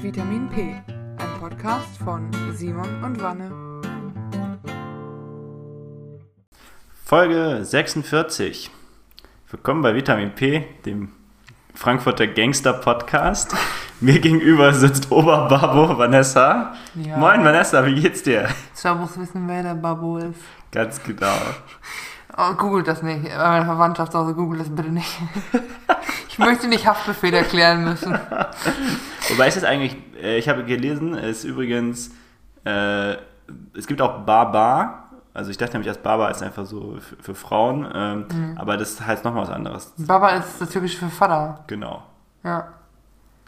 Vitamin P, ein Podcast von Simon und Wanne. Folge 46. Willkommen bei Vitamin P, dem Frankfurter Gangster Podcast. Mir gegenüber sitzt Oberbabo Vanessa. Ja. Moin Vanessa, wie geht's dir? Ich muss wissen, wer der Babo ist. Ganz genau. Oh, googelt das nicht. Meine Verwandtschaft Hause googelt das bitte nicht. Ich möchte nicht Haftbefehl erklären müssen. Wobei ist es eigentlich, äh, ich habe gelesen, es ist übrigens, äh, es gibt auch Baba. Also ich dachte nämlich erst Baba ist einfach so für, für Frauen, ähm, Mhm. aber das heißt nochmal was anderes. Baba ist das typische für Vater. Genau. Ja.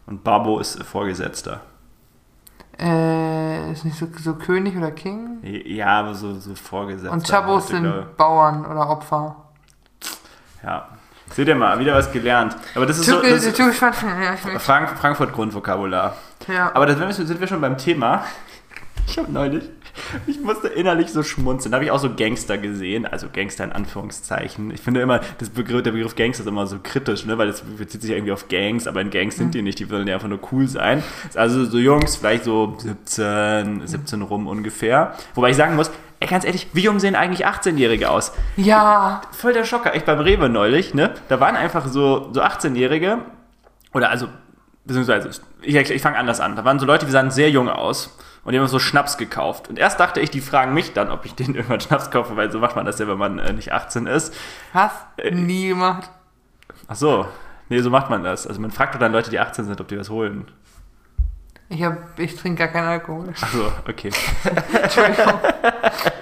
Und Babo ist Vorgesetzter. Äh, ist nicht so, so König oder King? Ja, aber so, so Vorgesetzter. Und Chabos sind Bauern oder Opfer. Ja. Seht ihr mal, wieder was gelernt. Aber das ist so. Das ist. Frank Frankfurt Grundvokabular. ja. Aber da sind wir- schon beim Thema. Ich habe neulich, ich musste innerlich so schmunzeln. Da habe ich auch so Gangster gesehen, also Gangster in Anführungszeichen. Ich finde immer, das Begriff, der Begriff Gangster ist immer so kritisch, ne? weil das bezieht sich irgendwie auf Gangs, aber in Gangs sind die nicht, die wollen ja einfach nur cool sein. Also so Jungs, vielleicht so 17, 17 rum ungefähr. Wobei ich sagen muss, ey, ganz ehrlich, wie jung sehen eigentlich 18-Jährige aus? ja. voll der Schocker. Echt beim Rewe neulich, ne? Da waren einfach so, so 18-Jährige, oder also, beziehungsweise, ich, ich fange anders an. Da waren so Leute, die sahen sehr jung aus und die haben so Schnaps gekauft. Und erst dachte ich, die fragen mich dann, ob ich denen irgendwann Schnaps kaufe, weil so macht man das ja, wenn man äh, nicht 18 ist. Was? Äh, Nie gemacht. Ach so. Nee, so macht man das. Also man fragt doch dann Leute, die 18 sind, ob die was holen. Ich, hab, ich trinke gar keinen Alkohol. Ach so, okay. Entschuldigung.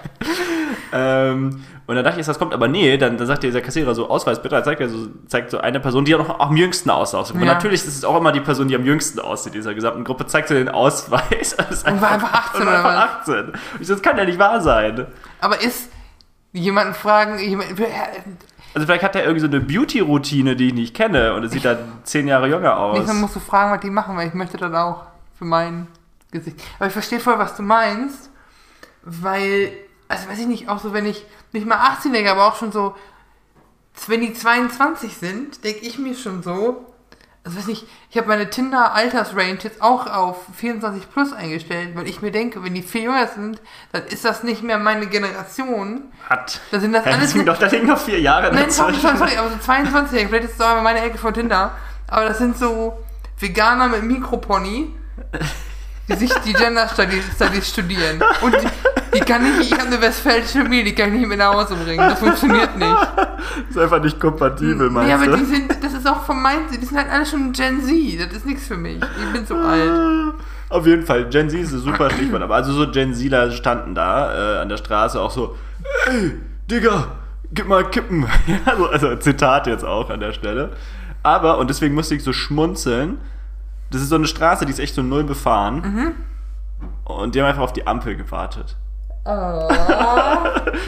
Ähm, und dann dachte ich, das kommt, aber nee, dann, dann sagt dieser Kassierer so, Ausweis bitte, dann zeigt er so, zeigt so eine Person, die auch noch am jüngsten aussah. Und Ja. natürlich ist es auch immer die Person, die am jüngsten aussieht, dieser gesamten Gruppe, zeigt so den Ausweis. Und, Und war einfach 18 und war oder einfach 18. Und ich so, das kann ja nicht wahr sein. Aber ist jemanden fragen, jemand, Also vielleicht hat er irgendwie so eine Beauty-Routine, die ich nicht kenne und es sieht dann zehn Jahre jünger aus. nächstes Mal musst du fragen, was die machen, weil ich möchte das auch für mein Gesicht. Aber ich verstehe voll, was du meinst, weil, also weiß ich nicht, auch so, wenn ich nicht mal 18-Jährige, aber auch schon so, wenn die 22 sind, denke ich mir schon so, also weiß nicht, ich habe meine Tinder-Altersrange jetzt auch auf 24 plus eingestellt, weil ich mir denke, wenn die viel jünger sind, dann ist das nicht mehr meine Generation. Hat. Da sind das Ja, alles das sind doch, da liegen noch vier Jahre Nein, sorry, sorry, sorry, aber so 22 vielleicht ist es auch meine Ecke von Tinder. Aber das sind so Veganer mit Mikropony, die sich die Gender Studies, Studies studieren. Und die, die kann ich, ich habe eine westfälische Familie, die kann ich nicht mit nach Hause bringen. Das funktioniert nicht. ist einfach nicht kompatibel, meinst Ja, aber du? die sind, das ist auch vom Mindset, die sind halt alle schon Gen Z. Das ist nichts für mich. Ich bin so alt. Auf jeden Fall, Gen Z ist ein super Stichwort, aber also so Gen Zler standen da äh, an der Straße auch so, ey, Digga, gib mal Kippen. Ja, so, also Zitat jetzt auch an der Stelle. Aber, und deswegen musste ich so schmunzeln, das ist so eine Straße, die ist echt so null befahren. Und die haben einfach auf die Ampel gewartet. Oh.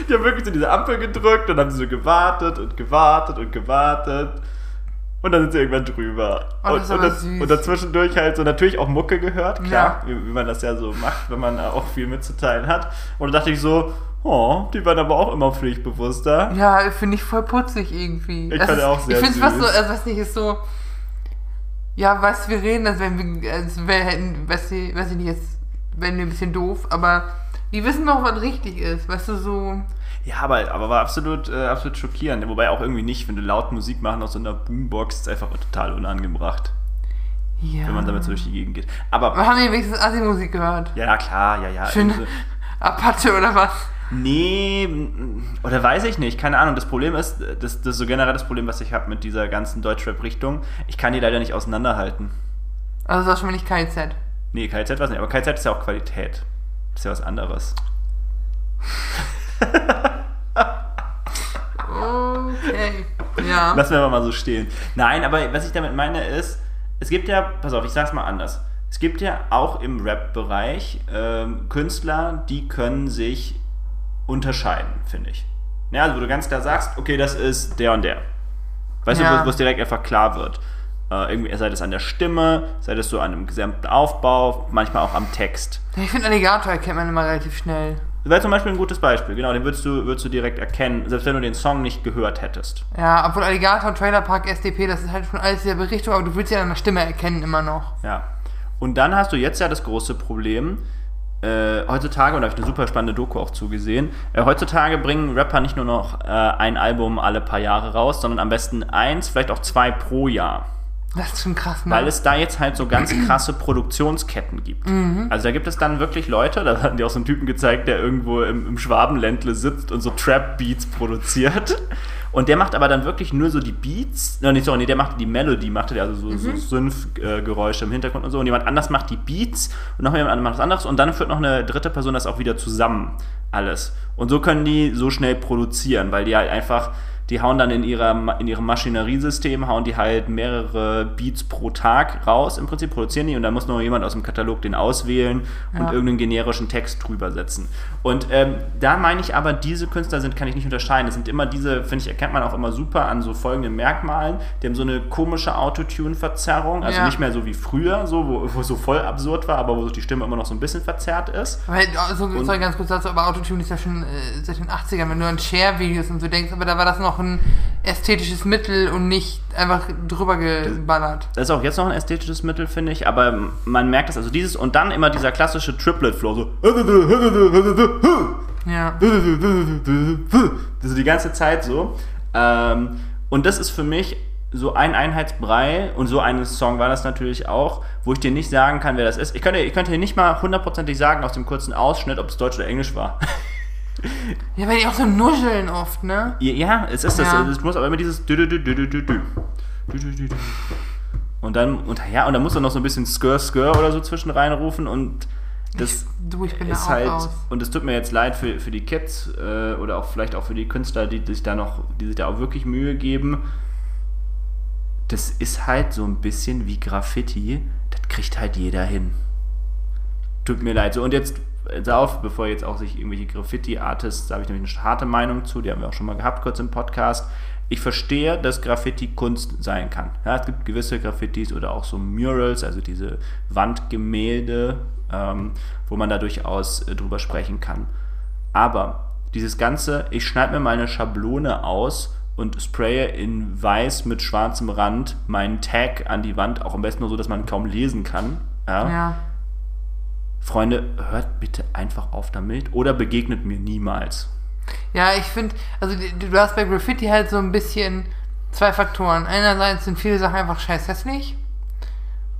Die haben wirklich so diese Ampel gedrückt und haben sie so gewartet und gewartet und gewartet. Und dann sind sie irgendwann drüber. Oh, das und, und, süß. und dazwischendurch halt so natürlich auch Mucke gehört, klar, Ja. wie, wie man das ja so macht, wenn man auch viel mitzuteilen hat. Und da dachte ich so, oh, die werden aber auch immer pflichtbewusster. Ja, finde ich voll putzig irgendwie. Ich Das fand ist, auch sehr Ich finde es was so, also weiß nicht, ist so. Ja, was wir reden, als wenn wir, als wir hätten, weiß ich, weiß ich nicht, jetzt werden wir ein bisschen doof, aber die wissen doch, was richtig ist, weißt du, so. Ja, aber, aber war absolut, äh, absolut schockierend. Wobei auch irgendwie nicht, wenn du laut Musik machen aus so einer Boombox, ist einfach total unangebracht, Ja. wenn man damit so durch die Gegend geht. Aber, Wir haben ja wenigstens Assi-Musik gehört. ja, klar, ja, ja. Schön also- Apache oder was? Nee, oder weiß ich nicht, keine Ahnung. Das Problem ist, das, das ist so generell das Problem, was ich habe mit dieser ganzen Deutschrap-Richtung. Ich kann die leider nicht auseinanderhalten. Also das ist schon mal nicht KZ. Nee, KZ weiß nicht, aber KZ ist ja auch Qualität. Das ist ja was anderes. Okay. Ja. Lassen wir aber mal so stehen. Nein, aber was ich damit meine ist, es gibt ja, pass auf, ich sag's mal anders. Es gibt ja auch im Rap-Bereich ähm, Künstler, die können sich unterscheiden, finde ich. Ja, also wo du ganz klar sagst, okay, das ist der und der. Weißt Ja. du, wo- es direkt einfach klar wird. Äh, irgendwie, sei das an der Stimme, sei das so an einem gesamten Aufbau, manchmal auch am Text. Ich finde Alligator erkennt man immer relativ schnell. Das wäre zum Beispiel ein gutes Beispiel, genau, den würdest du, würdest du direkt erkennen, selbst wenn du den Song nicht gehört hättest. Ja, obwohl Alligator, Trailer Park, SDP, das ist halt schon alles dieselbe Richtung, aber du willst ja an der Stimme erkennen immer noch. Ja. Und dann hast du jetzt ja das große Problem, äh, heutzutage, und da habe ich eine super spannende Doku auch zugesehen, äh, heutzutage bringen Rapper nicht nur noch äh, ein Album alle paar Jahre raus, sondern am besten eins, vielleicht auch zwei pro Jahr. Das ist schon krass, ne? Weil es da jetzt halt so ganz krasse Produktionsketten gibt. Also da gibt es dann wirklich Leute, da hatten die auch so einen Typen gezeigt, der irgendwo im, im Schwabenländle sitzt und so Trap-Beats produziert. Und der macht aber dann wirklich nur so die Beats, no, nicht so, nee, der macht die Melody, macht der, also so, so Synth-Geräusche im Hintergrund und so. Und jemand anders macht die Beats und noch jemand anderes macht was anderes. Und dann führt noch eine dritte Person das auch wieder zusammen alles. Und so können die so schnell produzieren, weil die halt einfach die hauen dann in, ihrer, in ihrem Maschineriesystem, hauen die halt mehrere Beats pro Tag raus, im Prinzip produzieren die und dann muss noch jemand aus dem Katalog den auswählen und Ja. irgendeinen generischen Text drüber setzen. Und ähm, da meine ich aber, diese Künstler sind, kann ich nicht unterscheiden. Das sind immer diese, finde ich, erkennt man auch immer super an so folgenden Merkmalen. Die haben so eine komische Autotune-Verzerrung, also Ja. nicht mehr so wie früher, so, wo, wo es so voll absurd war, aber wo die Stimme immer noch so ein bisschen verzerrt ist. Weil, also, sorry, ganz kurz dazu, aber Autotune ist ja schon äh, seit den 80ern, wenn du an Share-Videos und so denkst, aber da war das noch ein ästhetisches Mittel und nicht einfach drüber geballert. Das ist auch jetzt noch ein ästhetisches Mittel, finde ich, aber man merkt das, also dieses und dann immer dieser klassische Triplet-Flow, so. Ja. Das ist die ganze Zeit so. Ähm, und das ist für mich so ein Einheitsbrei und so ein Song war das natürlich auch, wo ich dir nicht sagen kann, wer das ist. Ich könnte, ich könnte dir nicht mal hundertprozentig sagen aus dem kurzen Ausschnitt, ob es Deutsch oder Englisch war. Ja, weil die auch so nuscheln oft, ne? Ja, es ist das. Ja. Es muss aber immer dieses dü- dü- dü- dü- dü- dü- dü. Und dann und ja und dann muss er noch so ein bisschen Skr Skr oder so zwischen reinrufen und das Du, ich bin da ist halt raus. und es tut mir jetzt leid für, für die Kids äh, oder auch vielleicht auch für die Künstler, die sich da noch die sich da auch wirklich Mühe geben. Das ist halt so ein bisschen wie Graffiti, das kriegt halt jeder hin. Tut mir leid. So, und jetzt auf, bevor jetzt auch sich irgendwelche Graffiti-Artists, da habe ich nämlich eine harte Meinung zu, die haben wir auch schon mal gehabt, kurz im Podcast. Ich verstehe, dass Graffiti Kunst sein kann. Ja, es gibt gewisse Graffitis oder auch so Murals, also diese Wandgemälde, ähm, wo man da durchaus äh, drüber sprechen kann. Aber dieses Ganze, ich schneide mir mal eine Schablone aus und spraye in weiß mit schwarzem Rand meinen Tag an die Wand, auch am besten nur so, dass man kaum lesen kann. Ja. Ja. Freunde, hört bitte einfach auf damit oder begegnet mir niemals. Ja, ich finde, also du hast bei Graffiti halt so ein bisschen zwei Faktoren. Einerseits sind viele Sachen einfach scheiß hässlich.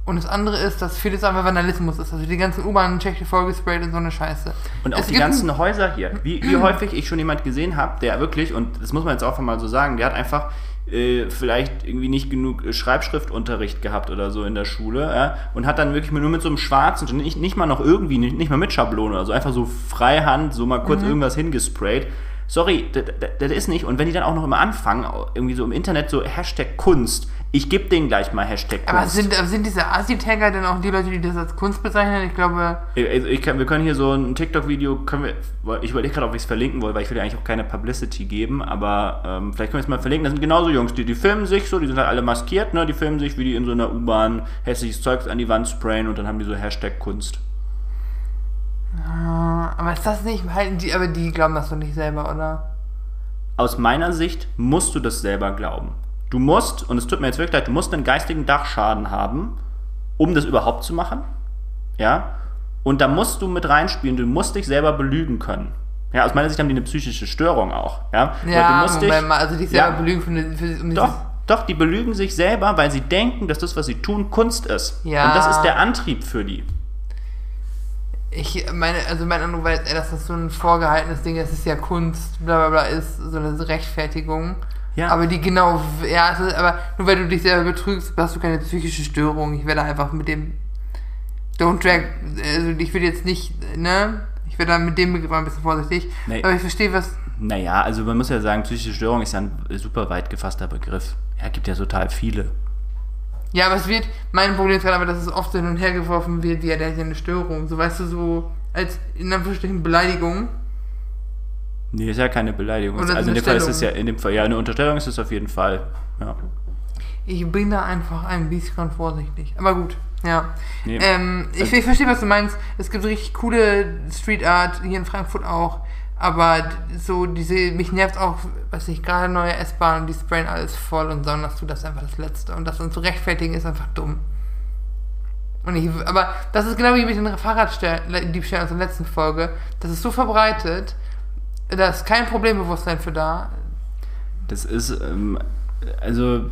Und das andere ist, dass vieles einfach Vandalismus ist. Also die ganzen U-Bahn-Schächte vollgesprayt und so eine Scheiße. Und auch Es die ganzen Häuser hier, wie, wie häufig ich schon jemand gesehen habe, der wirklich, und das muss man jetzt auch mal so sagen, der hat einfach äh, vielleicht irgendwie nicht genug äh, Schreibschriftunterricht gehabt oder so in der Schule ja, und hat dann wirklich nur mit so einem schwarzen, nicht, nicht mal noch irgendwie, nicht, nicht mal mit Schablone oder so, einfach so freihand so mal Mhm. kurz irgendwas hingesprayt. Sorry, das ist nicht. Und wenn die dann auch noch immer anfangen, irgendwie so im Internet so Hashtag Kunst, ich gebe denen gleich mal Hashtag Kunst. Aber sind, sind diese Asi-Tagger denn auch die Leute, die das als Kunst bezeichnen? Ich glaube, Ich, ich kann, wir können hier so ein TikTok-Video, können wir, ich überlege gerade, ob ich es verlinken will, weil ich will ja eigentlich auch keine Publicity geben, aber ähm, vielleicht können wir es mal verlinken. Das sind genauso Jungs, die, die filmen sich so, die sind halt alle maskiert, ne? die filmen sich, wie die in so einer U-Bahn hässliches Zeugs an die Wand sprayen und dann haben die so Hashtag Kunst. aber ist das nicht, halten die, aber die glauben das doch nicht selber, oder? Aus meiner Sicht musst du das selber glauben. Du musst, und es tut mir jetzt wirklich leid, du musst einen geistigen Dachschaden haben, um das überhaupt zu machen. Ja? Und da musst du mit reinspielen, du musst dich selber belügen können. Ja, aus meiner Sicht haben die eine psychische Störung auch. Ja, Ja, du musst dich, Moment mal, also die selber Ja. belügen für, für, um Doch, doch, die belügen sich selber, weil sie denken, dass das, was sie tun, Kunst ist. Ja. Und das ist der Antrieb für die. Ich meine, also mein Eindruck war dass das so ein vorgehaltenes Ding ist, es ist ja Kunst, bla bla bla, ist so eine Rechtfertigung. Ja. Aber die genau, ja, aber nur weil du dich selber betrügst, hast du keine psychische Störung. Ich werde einfach mit dem Don't drag, also ich will jetzt nicht, ne? Ich werde da mit dem Begriff ein bisschen vorsichtig. Nee. Aber ich verstehe, was. Naja, also man muss ja sagen, psychische Störung ist ja ein super weit gefasster Begriff. Ja, gibt ja total viele. Ja, aber es wird, mein Problem ist gerade aber, dass es oft hin und her geworfen wird, ja, der hat ja eine Störung. So weißt du, so als in Anführungsstrichen Beleidigung. Nee, ist ja keine Beleidigung. Oder also in dem Fall ist es ja, in dem Fall, ja, eine Unterstellung ist es auf jeden Fall. Ja. Ich bin da einfach ein bisschen vorsichtig. Aber gut, ja. Nee. Ähm, ich, Also- ich verstehe, was du meinst. Es gibt richtig coole Street Art, hier in Frankfurt auch. Aber so diese, mich nervt auch, was ich gerade neue S-Bahn und die sprayen alles voll und dass du das einfach das Letzte. Und das dann zu rechtfertigen ist einfach dumm. Und ich, aber das ist genau wie mit den Fahrraddiebstählen aus der letzten Folge. Das ist so verbreitet, da ist kein Problembewusstsein für da. Das ist, ähm, also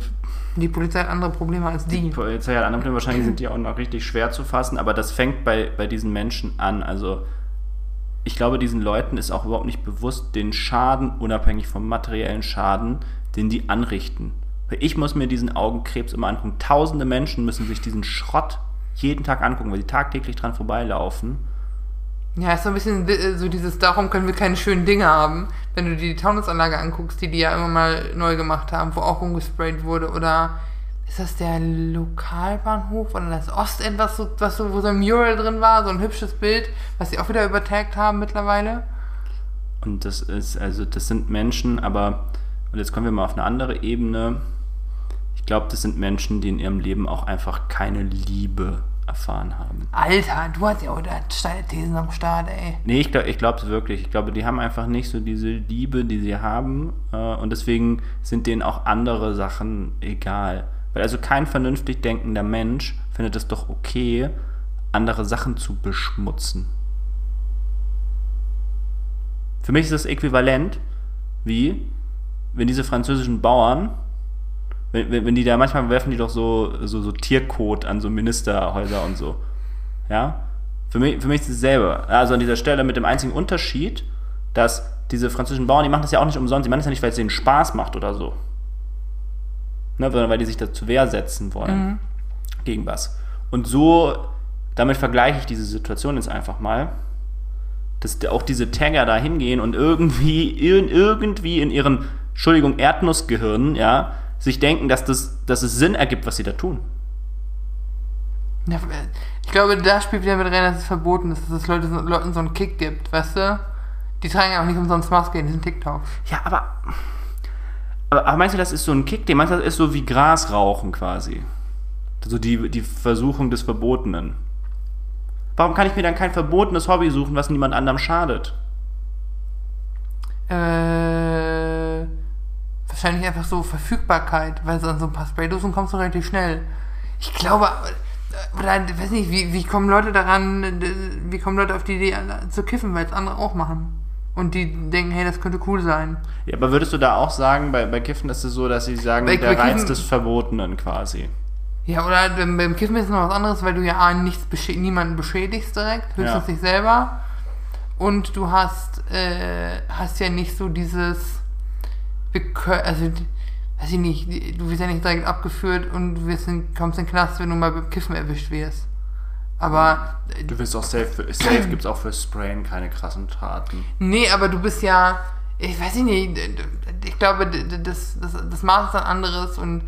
Die Polizei hat andere Probleme als die. Die Polizei hat andere Probleme, wahrscheinlich sind die auch noch richtig schwer zu fassen, aber das fängt bei, bei diesen Menschen an. Also ich glaube, diesen Leuten ist auch überhaupt nicht bewusst den Schaden, unabhängig vom materiellen Schaden, den die anrichten. Ich muss mir diesen Augenkrebs immer angucken. Tausende Menschen müssen sich diesen Schrott jeden Tag angucken, weil sie tagtäglich dran vorbeilaufen. Ja, ist so ein bisschen di- so dieses, darum können wir keine schönen Dinge haben. Wenn du dir die Taunusanlage anguckst, die die ja immer mal neu gemacht haben, wo auch rumgesprayt wurde, oder ist das der Lokalbahnhof oder das Ostend, was so, was so, wo so ein Mural drin war, so ein hübsches Bild, was sie auch wieder übertagt haben mittlerweile? Und das ist, also das sind Menschen, aber, und jetzt kommen wir mal auf eine andere Ebene. Ich glaube, das sind Menschen, die in ihrem Leben auch einfach keine Liebe erfahren haben. Alter, du hast ja auch da steile Thesen am Start, ey. Nee, ich glaube ich es wirklich. Ich glaube, die haben einfach nicht so diese Liebe, die sie haben. Äh, und deswegen sind denen auch andere Sachen egal. Weil also kein vernünftig denkender Mensch findet es doch okay, andere Sachen zu beschmutzen. Für mich ist das äquivalent wie, wenn diese französischen Bauern, wenn, wenn, wenn die da, manchmal werfen die doch so, so, so Tierkot an so Ministerhäuser und so. Ja? Für mich, für mich ist es dasselbe. Also an dieser Stelle mit dem einzigen Unterschied, dass diese französischen Bauern, die machen das ja auch nicht umsonst, die machen das ja nicht, weil es denen Spaß macht oder so. Ne, sondern weil die sich da zur Wehr setzen wollen. Gegen was. Und so, damit vergleiche ich diese Situation jetzt einfach mal, dass auch diese Tagger da hingehen und irgendwie, ir- irgendwie in ihren, Entschuldigung, Erdnussgehirnen, ja, sich denken, dass, das, dass es Sinn ergibt, was sie da tun. Ich glaube, da spielt wieder mit rein, dass es verboten ist, dass es Leute, Leuten so einen Kick gibt, weißt du? Die tragen ja auch nicht umsonst Maske in diesen TikToks. Ja, aber, aber, aber meinst du, das ist so ein Kick? Den meinst du, das ist so wie Gras rauchen quasi? Also die, die Versuchung des Verbotenen. Warum kann ich mir dann kein verbotenes Hobby suchen, was niemand anderem schadet? Äh, wahrscheinlich einfach so Verfügbarkeit, weil so an so ein paar Spraydosen kommst du relativ schnell. Ich glaube, oder weiß nicht, wie, wie kommen Leute daran, wie kommen Leute auf die Idee zu kiffen, weil es andere auch machen. Und die denken, hey, das könnte cool sein. Ja, aber würdest du da auch sagen, bei, bei Kiffen ist es so, dass sie sagen, Bei- der bei Reiz Kiffen- des Verbotenen quasi? Ja, oder beim, beim Kiffen ist es noch was anderes, weil du ja A, nichts beschä niemanden beschädigst direkt, höchstens Ja. dich selber. Und du hast, äh, hast ja nicht so dieses, wir können, also, weiß ich nicht, du wirst ja nicht direkt abgeführt und du wirst in, kommst in den Knast, wenn du mal beim Kiffen erwischt wirst. Aber, äh, Du willst auch safe, für, safe gibt es auch für Sprayen keine krassen Taten. nee, aber du bist ja, ich weiß nicht, ich glaube, das, das, das Maß ist ein anderes und,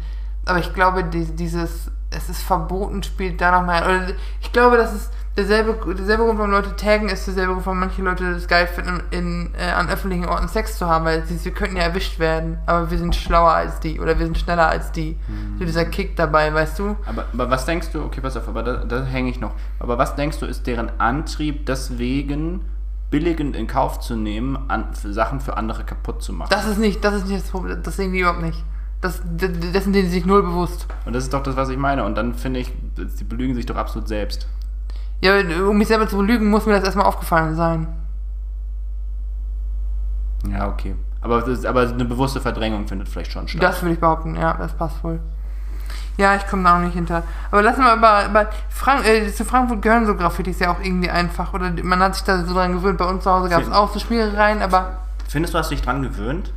aber ich glaube, die, dieses, es ist verboten, spielt da nochmal, oder ich glaube, das ist derselbe, derselbe Grund, warum Leute taggen, ist derselbe Grund, warum manche Leute das geil finden, in, äh, an öffentlichen Orten Sex zu haben, weil sie, wir könnten ja erwischt werden, aber wir sind schlauer als die oder wir sind schneller als die. So dieser Kick dabei, weißt du? Aber, aber was denkst du, okay, pass auf, aber da, da hänge ich noch. Aber was denkst du, ist deren Antrieb, deswegen billigend in Kauf zu nehmen, an, für Sachen für andere kaputt zu machen? Das ist nicht, das ist nicht das Problem, das sehen die überhaupt nicht. Das, dessen sind die sich null bewusst. Und das ist doch das, was ich meine. Und dann finde ich, sie belügen sich doch absolut selbst. Ja, um mich selber zu belügen, muss mir das erstmal aufgefallen sein. Ja, okay. Aber, das ist, aber eine bewusste Verdrängung findet vielleicht schon statt. Das würde ich behaupten, ja, das passt wohl. Ja, ich komme da auch nicht hinter. Aber lass mal über, über Frank äh, zu Frankfurt gehören so Graffitis ja auch irgendwie einfach. Oder man hat sich da so dran gewöhnt. Bei uns zu Hause gab es auch so Schmierereien, aber Findest du, hast dich dran gewöhnt?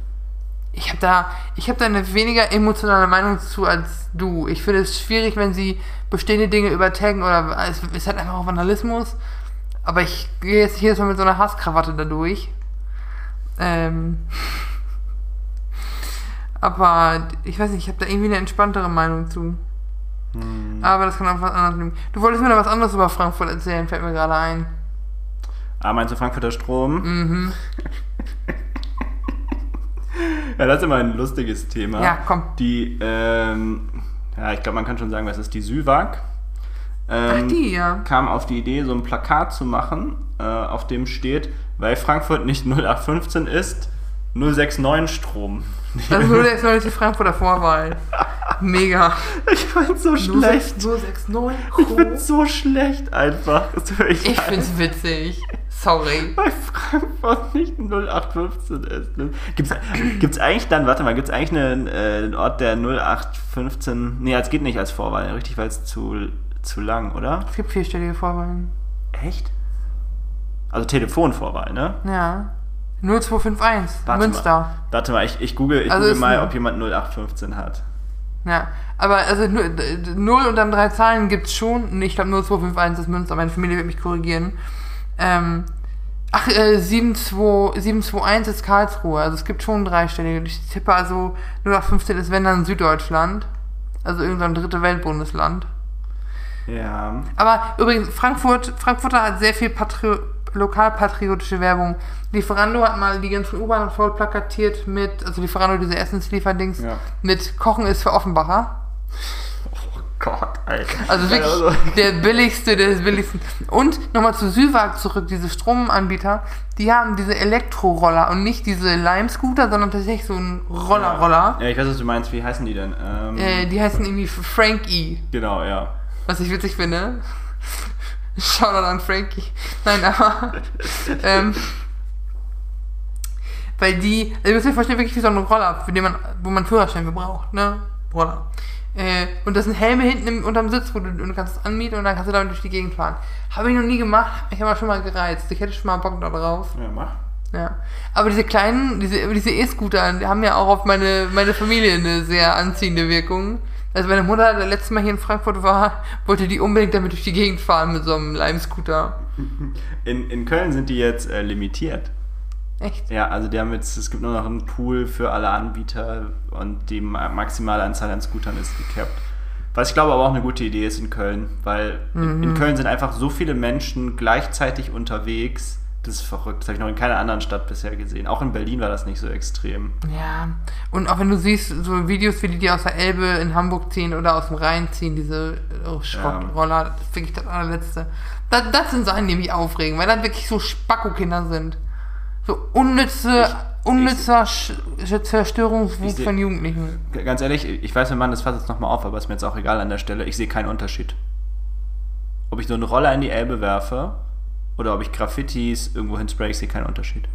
Ich habe da, ich habe da eine weniger emotionale Meinung zu als du. Ich finde es schwierig, wenn sie bestehende Dinge übertaggen oder es ist halt einfach auch Vandalismus. Aber ich gehe jetzt hier mal mit so einer Hasskrawatte da durch. Ähm. Aber ich weiß nicht, ich habe da irgendwie eine entspanntere Meinung zu. Aber das kann auch was anderes liegen. Du wolltest mir noch was anderes über Frankfurt erzählen, fällt mir gerade ein. Ah, meinst du Frankfurter Strom? Mhm. Ja, das ist immer ein lustiges Thema. Ja, komm. Die, ähm, ja, ich glaube, man kann schon sagen, was ist die Süwag? Ähm, Ach, die, ja. kam auf die Idee, so ein Plakat zu machen, äh, auf dem steht, weil Frankfurt nicht 0815 ist, 069 Strom. Das ist nur der ist noch nicht die Frankfurter Vorwahl. Mega. Ich find's so schlecht. 069. Ich find's so schlecht einfach. Ich find's witzig. Sorry. Weil Frankfurt nicht 0815 ist. Ne? Gibt's, gibt's eigentlich dann, warte mal, gibt's eigentlich einen, äh, einen Ort, der 0815. Nee, es geht nicht als Vorwahl, richtig, weil es zu, zu lang, oder? Es gibt vierstellige Vorwahlen. Echt? Also Telefonvorwahl, ne? Ja. 0251. Warte Münster. Mal. Warte mal, ich, ich google, ich Also google mal, ob jemand 0815 hat. Ja. Aber also 0 und dann drei Zahlen gibt's schon. Nee, Ich glaube 0251 ist Münster. Meine Familie wird mich korrigieren. Ähm, ach, äh, 72, 721 ist Karlsruhe. Also es gibt schon dreistellige. Ich tippe also 0815 ist wenn dann Süddeutschland. Also irgendein dritte Weltbundesland. Ja. Aber übrigens, Frankfurt, Frankfurter hat sehr viel Patri lokalpatriotische Werbung. Lieferando hat mal die ganzen U-Bahnen voll plakatiert mit, also Lieferando, diese Essenslieferdings, Ja. mit Kochen ist für Offenbacher. Gott, Alter. Also wirklich Also, der billigste des billigsten. Und nochmal zu Süwag zurück, diese Stromanbieter, die haben diese Elektroroller und nicht diese Lime-Scooter, sondern tatsächlich so ein Roller-Roller. Ja, ich weiß, was du meinst. Wie heißen die denn? Ähm, Äh, die heißen irgendwie Frankie. genau, ja. Was ich witzig finde. Shoutout an Frankie. Nein, aber. ähm, weil die. Also ihr müsst euch vorstellen, wirklich wie so ein Roller, für den man, wo man Führerschein für braucht, ne? Roller. Äh, und das sind Helme hinten im, unterm Sitz, wo du, und du kannst es anmieten und dann kannst du damit durch die Gegend fahren. Habe ich noch nie gemacht, hab mich aber schon mal gereizt. Ich hätte schon mal Bock da drauf. Ja, mach. Ja. Aber diese kleinen, diese, diese E-Scooter, die haben ja auch auf meine, meine Familie eine sehr anziehende Wirkung. Also meine Mutter, der letzte Mal hier in Frankfurt war, wollte die unbedingt damit durch die Gegend fahren mit so einem Lime-Scooter. In, in Köln sind die jetzt äh, limitiert. Echt? Ja, also die haben jetzt, es gibt nur noch einen Pool für alle Anbieter und die ma- maximale Anzahl an Scootern ist gecapped. Was ich glaube aber auch eine gute Idee ist in Köln, weil in, in Köln sind einfach so viele Menschen gleichzeitig unterwegs. Das ist verrückt. Das habe ich noch in keiner anderen Stadt bisher gesehen. Auch in Berlin war das nicht so extrem. Ja. Und auch wenn du siehst, so Videos, wie die, die aus der Elbe in Hamburg ziehen oder aus dem Rhein ziehen, diese oh, Schrottroller, das ist wirklich das allerletzte. Das, das sind Sachen, die mich aufregen, weil das wirklich so Spacko-Kinder sind. So unnütze, Ich- unnützer Zerstörungswut Ich seh- von Jugendlichen. Ganz ehrlich, ich weiß, mein Mann, das fasst jetzt nochmal auf, aber ist mir jetzt auch egal an der Stelle. Ich sehe keinen Unterschied. Ob ich so eine Roller in die Elbe werfe oder ob ich Graffitis irgendwo hinspray, ich sehe keinen Unterschied.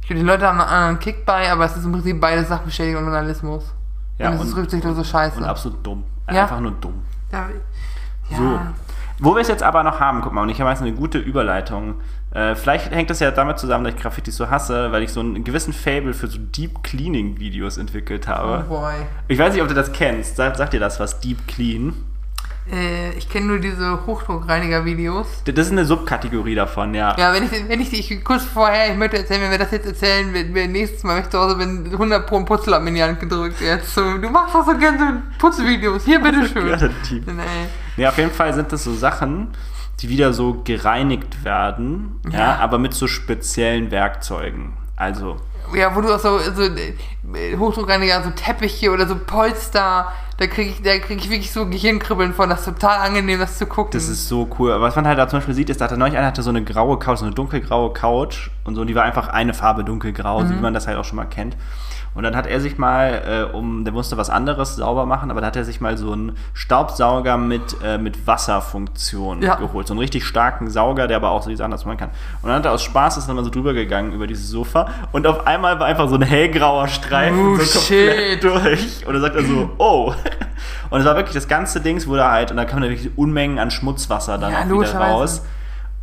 Ich glaube, die Leute haben einen anderen Kick bei, aber es ist im Prinzip beides Sachbeschädigung und Vandalismus. Ja, und es ist rücksichtslose Scheiße. Und absolut dumm. Ja. Einfach nur dumm. ja, ja. So. Wo wir es jetzt aber noch haben, guck mal, und ich habe jetzt eine gute Überleitung. Äh, vielleicht hängt das ja damit zusammen, dass ich Graffitis so hasse, weil ich so einen gewissen Fable für so Deep Cleaning Videos entwickelt Oh habe. boy. Ich weiß nicht, ob du das kennst. Sag, sagt dir das was? Deep Clean? Äh, ich kenne nur diese Hochdruckreiniger-Videos. Das ist eine Subkategorie davon, ja. Ja, wenn ich, wenn ich, ich kurz vorher, ich möchte erzählen, wenn wir das jetzt erzählen, wenn wir nächstes Mal, wenn ich zu Hause bin, 100 pro Putzlappen in die Hand gedrückt jetzt. So, du machst doch so gerne so Putzvideos. Hier, bitteschön. Ja, Deep. Nee. Nee, auf jeden Fall sind das so Sachen, die wieder so gereinigt werden, ja, Ja. aber mit so speziellen Werkzeugen. Also, Ja, wo du auch so, so äh, Hochdruckreiniger, so Teppiche oder so Polster, da kriege ich, da krieg ich wirklich so Gehirnkribbeln von. Das ist total angenehm, das zu gucken. das ist so cool. Aber was man halt da zum Beispiel sieht, ist, da neulich einer hatte so eine graue Couch, so eine dunkelgraue Couch und so, und die war einfach eine Farbe dunkelgrau, so wie man das halt auch schon mal kennt. Und dann hat er sich mal, äh, um, der musste was anderes sauber machen, aber da hat er sich mal so einen Staubsauger mit, äh, mit Wasserfunktion Ja. geholt. So einen richtig starken Sauger, der aber auch so Sachen das machen kann. Und dann hat er aus Spaß ist dann mal so drüber gegangen über dieses Sofa und auf einmal war einfach so ein hellgrauer Streifen Oh, so komplett shit. durch. Und dann sagt er so, oh. Und es war wirklich das ganze Dings wurde halt, und da kamen da wirklich Unmengen an Schmutzwasser dann Ja, auch wieder raus.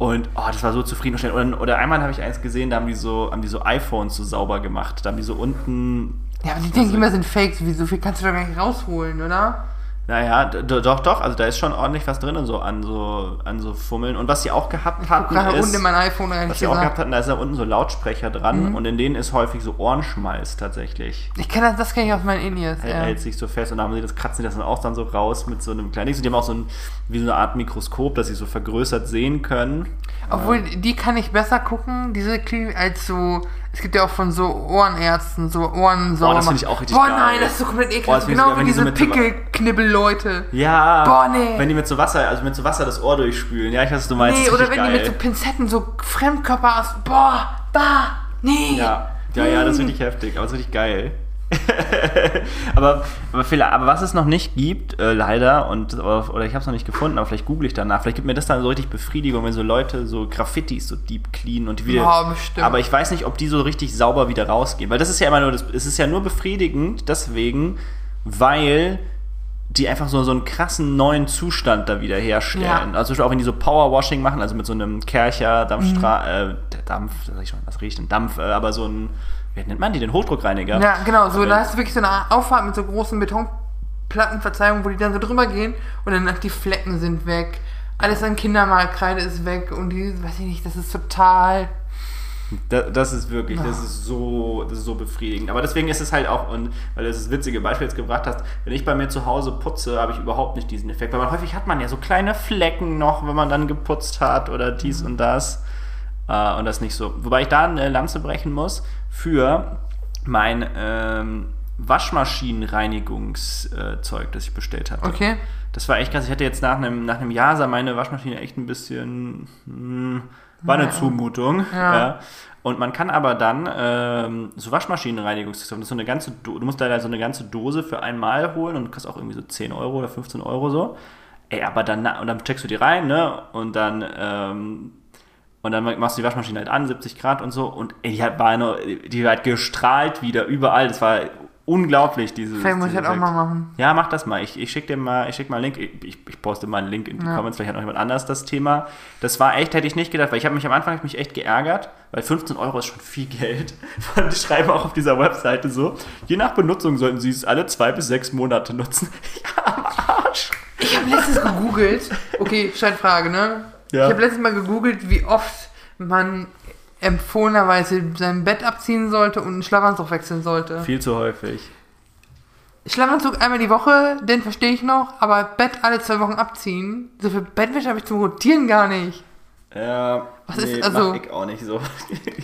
Und oh, das war so zufriedenstellend. Oder, oder einmal habe ich eins gesehen, da haben die so, haben die so iPhones so sauber gemacht. Da haben die so unten. ja, aber die denken immer, sind Fakes. Wie so viel kannst du da gar nicht rausholen, oder? Naja, doch, doch, also da ist schon ordentlich was drin so an so an so Fummeln. Und was sie auch gehabt hatten, gerade ist. mein iPhone, was sie auch gehabt hatten, da ist da unten so Lautsprecher dran Mhm. und in denen ist häufig so Ohrenschmalz tatsächlich. Ich kenne das, das kenne ich aus meinen Indies, Er ja. hält sich so fest und dann haben sie das kratzen die das dann auch dann so raus mit so einem kleinen Ding. Und Die haben auch so ein, wie so eine Art Mikroskop, dass sie so vergrößert sehen können. Obwohl, die kann ich besser gucken, diese Klinik, als so, es gibt ja auch von so Ohrenärzten, so Ohren Boah, das finde ich auch richtig Boah, geil. nein, das ist so komplett Boah, ekelhaft. ich genau wie wenn die so diese mit- Pickelknibbel-Leute. Ja. Boah, nee. Wenn die mit so Wasser, also mit so Wasser das Ohr durchspülen. Ja, ich weiß, was du meinst. Nee, das ist oder wenn richtig die mit so geil. Pinzetten so Fremdkörper aus, boah, bah, nee. Ja. Ja, ja, das ist richtig heftig, aber das ist richtig geil. aber, aber, vielleicht, aber was es noch nicht gibt, äh, leider, und, oder ich habe es noch nicht gefunden, aber vielleicht google ich danach, vielleicht gibt mir das dann so richtig Befriedigung, wenn so Leute so Graffitis so deep clean und die wieder. Ja, bestimmt. Aber ich weiß nicht, ob die so richtig sauber wieder rausgehen, weil das ist ja immer nur, das, es ist ja nur befriedigend deswegen, weil die einfach so, so einen krassen neuen Zustand da wieder herstellen. Ja. Also auch wenn die so Powerwashing machen, also mit so einem Kercher, Dampfstra äh, der Dampf, sag ich schon, was riecht denn Dampf, äh, aber so ein, wie nennt man die, den Hochdruckreiniger? Ja, genau, so Aber- da hast du wirklich so eine Auffahrt mit so großen Betonplatten, Verzeihung, wo die dann so drüber gehen und dann die Flecken sind weg. Alles an Kindermalkreide ist weg und die, weiß ich nicht, das ist total. Da, das ist wirklich, das ist so, das ist so befriedigend. Aber deswegen ist es halt auch, und weil du das witzige Beispiel jetzt gebracht hast, wenn ich bei mir zu Hause putze, habe ich überhaupt nicht diesen Effekt. Weil man, häufig hat man ja so kleine Flecken noch, wenn man dann geputzt hat oder dies und das. Äh, und das nicht so. Wobei ich da eine Lanze brechen muss für mein ähm, Waschmaschinenreinigungszeug, das ich bestellt hatte. Okay. Das war echt krass. Ich hatte jetzt nach einem, nach einem Jahr sah meine Waschmaschine echt ein bisschen. Hm, war eine. Zumutung. Ja. Ja. Und man kann aber dann ähm, so Waschmaschinenreinigungssystem, das ist so eine ganze, Do du musst leider so eine ganze Dose für einmal holen und kriegst auch irgendwie so 10 Euro oder 15 Euro so. Ey, aber dann, und dann checkst du die rein, ne? Und dann, ähm, und dann machst du die Waschmaschine halt an, 70 Grad und so. Und ey, die hat, war nur, die hat gestrahlt wieder überall. Das war unglaublich, dieses. Vielleicht muss ich das auch Effekt. mal machen. Ja, mach das mal. Ich, ich schicke dir mal, ich schick mal einen Link. Ich, ich, ich poste mal einen Link in die Ja. Comments. Vielleicht hat noch jemand anders das Thema. Das war echt, hätte ich nicht gedacht, weil ich habe mich am Anfang ich mich echt geärgert, weil 15 Euro ist schon viel Geld. Und die schreiben auch auf dieser Webseite so, je nach Benutzung sollten sie es alle zwei bis sechs Monate nutzen. ja, am Arsch. Ich habe letztens gegoogelt. Okay, Scheinfrage, ne? Ja. Ich habe letztens mal gegoogelt, wie oft man empfohlenerweise sein Bett abziehen sollte und einen Schlafanzug wechseln sollte. Viel zu häufig. Schlafanzug einmal die Woche, den verstehe ich noch, aber Bett alle zwei Wochen abziehen. So viel Bettwäsche habe ich zum Rotieren gar nicht. Ja, Was nee, ist- also- mach ich auch nicht so.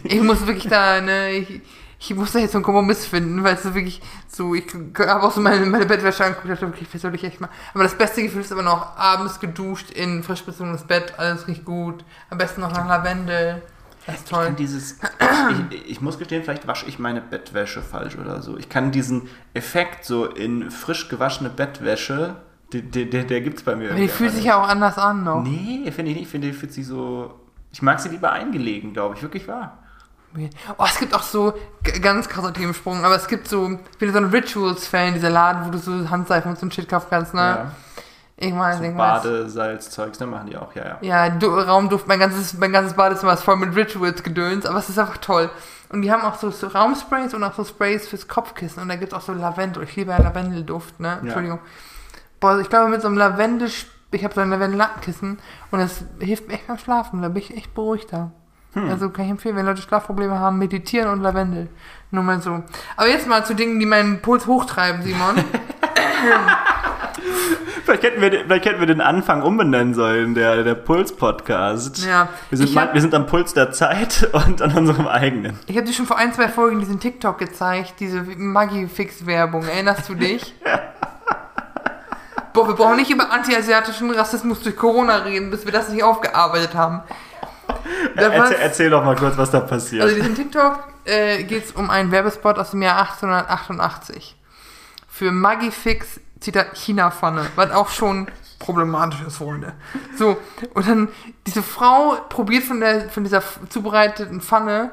Ich muss wirklich da, ne, ich, ich muss da jetzt so einen Kompromiss finden, weil es so wirklich so, ich habe auch so meine, meine Bettwäsche angeguckt dachte, okay, was soll ich echt mal. Aber das beste Gefühl ist aber noch abends geduscht in frisch bezogenes Bett, alles riecht gut. Am besten noch nach Lavendel. Das ist Ich kann toll. dieses, ich, ich muss gestehen, vielleicht wasche ich meine Bettwäsche falsch oder so. Ich kann diesen Effekt so in frisch gewaschene Bettwäsche, der, der, der, gibt es bei mir. Aber die fühlt sich ja auch anders an noch. Nee, finde ich nicht. Ich finde, die fühlt sich so. Ich mag sie lieber eingelegen, glaube ich. Wirklich wahr. Oh, es gibt auch so, ganz krasser Themensprung, aber es gibt so, ich bin so ein Rituals-Fan, dieser Laden, wo du so Handseifen und so ein Shit kaufen kannst, ne? Ja. Irgendwann, So irgendwas. Badesalzzeugs, ne? Machen die auch, ja, ja. Ja, du, Raumduft, mein ganzes, mein ganzes Badezimmer ist voll mit Rituals-Gedöns, aber es ist einfach toll. Und die haben auch so, so Raumsprays und auch so Sprays fürs Kopfkissen und da gibt es auch so Lavendel. Ich liebe ja Lavendelduft, ne? Entschuldigung. Boah, ich glaube mit so einem Lavendel, ich habe so ein Lavendel-Nackenkissen und das hilft mir echt beim Schlafen, da bin ich echt beruhigter. Also kann ich empfehlen, wenn Leute Schlafprobleme haben, meditieren und Lavendel. Nur mal so. Aber jetzt mal zu Dingen, die meinen Puls hochtreiben, Simon. Vielleicht hätten, wir, den- vielleicht hätten wir den Anfang umbenennen sollen, der, der Puls-Podcast. Ja, Wir sind, hab- wir sind am Puls der Zeit und an unserem eigenen. Ich habe dir schon vor ein, zwei Folgen diesen TikTok gezeigt, diese Maggi-Fix-Werbung. Erinnerst du dich? Boah, wir brauchen nicht über antiasiatischen Rassismus durch Corona reden, bis wir das nicht aufgearbeitet haben. Erzähl, erzähl doch mal kurz, was da passiert. also in diesem TikTok äh, geht es um einen Werbespot aus dem Jahr 1888. Für Maggi Fix, Zitat, China-Pfanne, was auch schon problematisch ist, Freunde. So, und dann diese Frau probiert von, der, von dieser zubereiteten Pfanne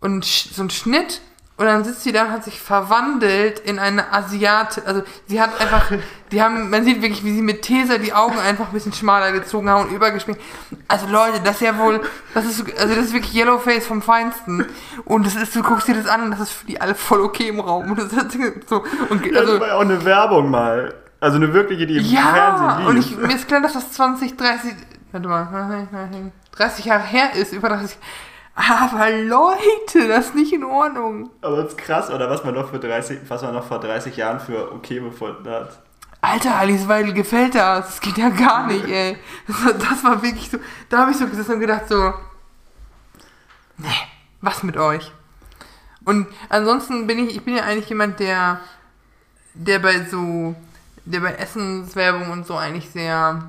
und so einen Schnitt und dann sitzt sie da und hat sich verwandelt in eine Asiate. Also sie hat einfach, die haben, man sieht wirklich, wie sie mit Tesa die Augen einfach ein bisschen schmaler gezogen haben und übergeschminkt. Also Leute, das ist ja wohl, das ist, so- also das ist wirklich Yellowface vom Feinsten. Und das ist, du guckst dir das an und das ist für die alle voll okay im Raum. Und das ist so, und Ja, das also, war ja auch eine Werbung mal. Also eine wirkliche, die im ja, Fernsehen und lief. ich, mir ist klar, dass das 20, 30, warte mal, 30 Jahre her ist, über 30. Aber Leute, das ist nicht in Ordnung. Aber das ist krass, oder was man noch für 30, was man noch vor 30 Jahren für okay befunden hat. Alter, Alice Weidel gefällt das. Das geht ja gar nicht, ey. Das war, das war wirklich so, da habe ich so gesessen und gedacht so, nee, was mit euch? Und ansonsten bin ich, ich bin ja eigentlich jemand, der, der bei so, der bei Essenswerbung und so eigentlich sehr,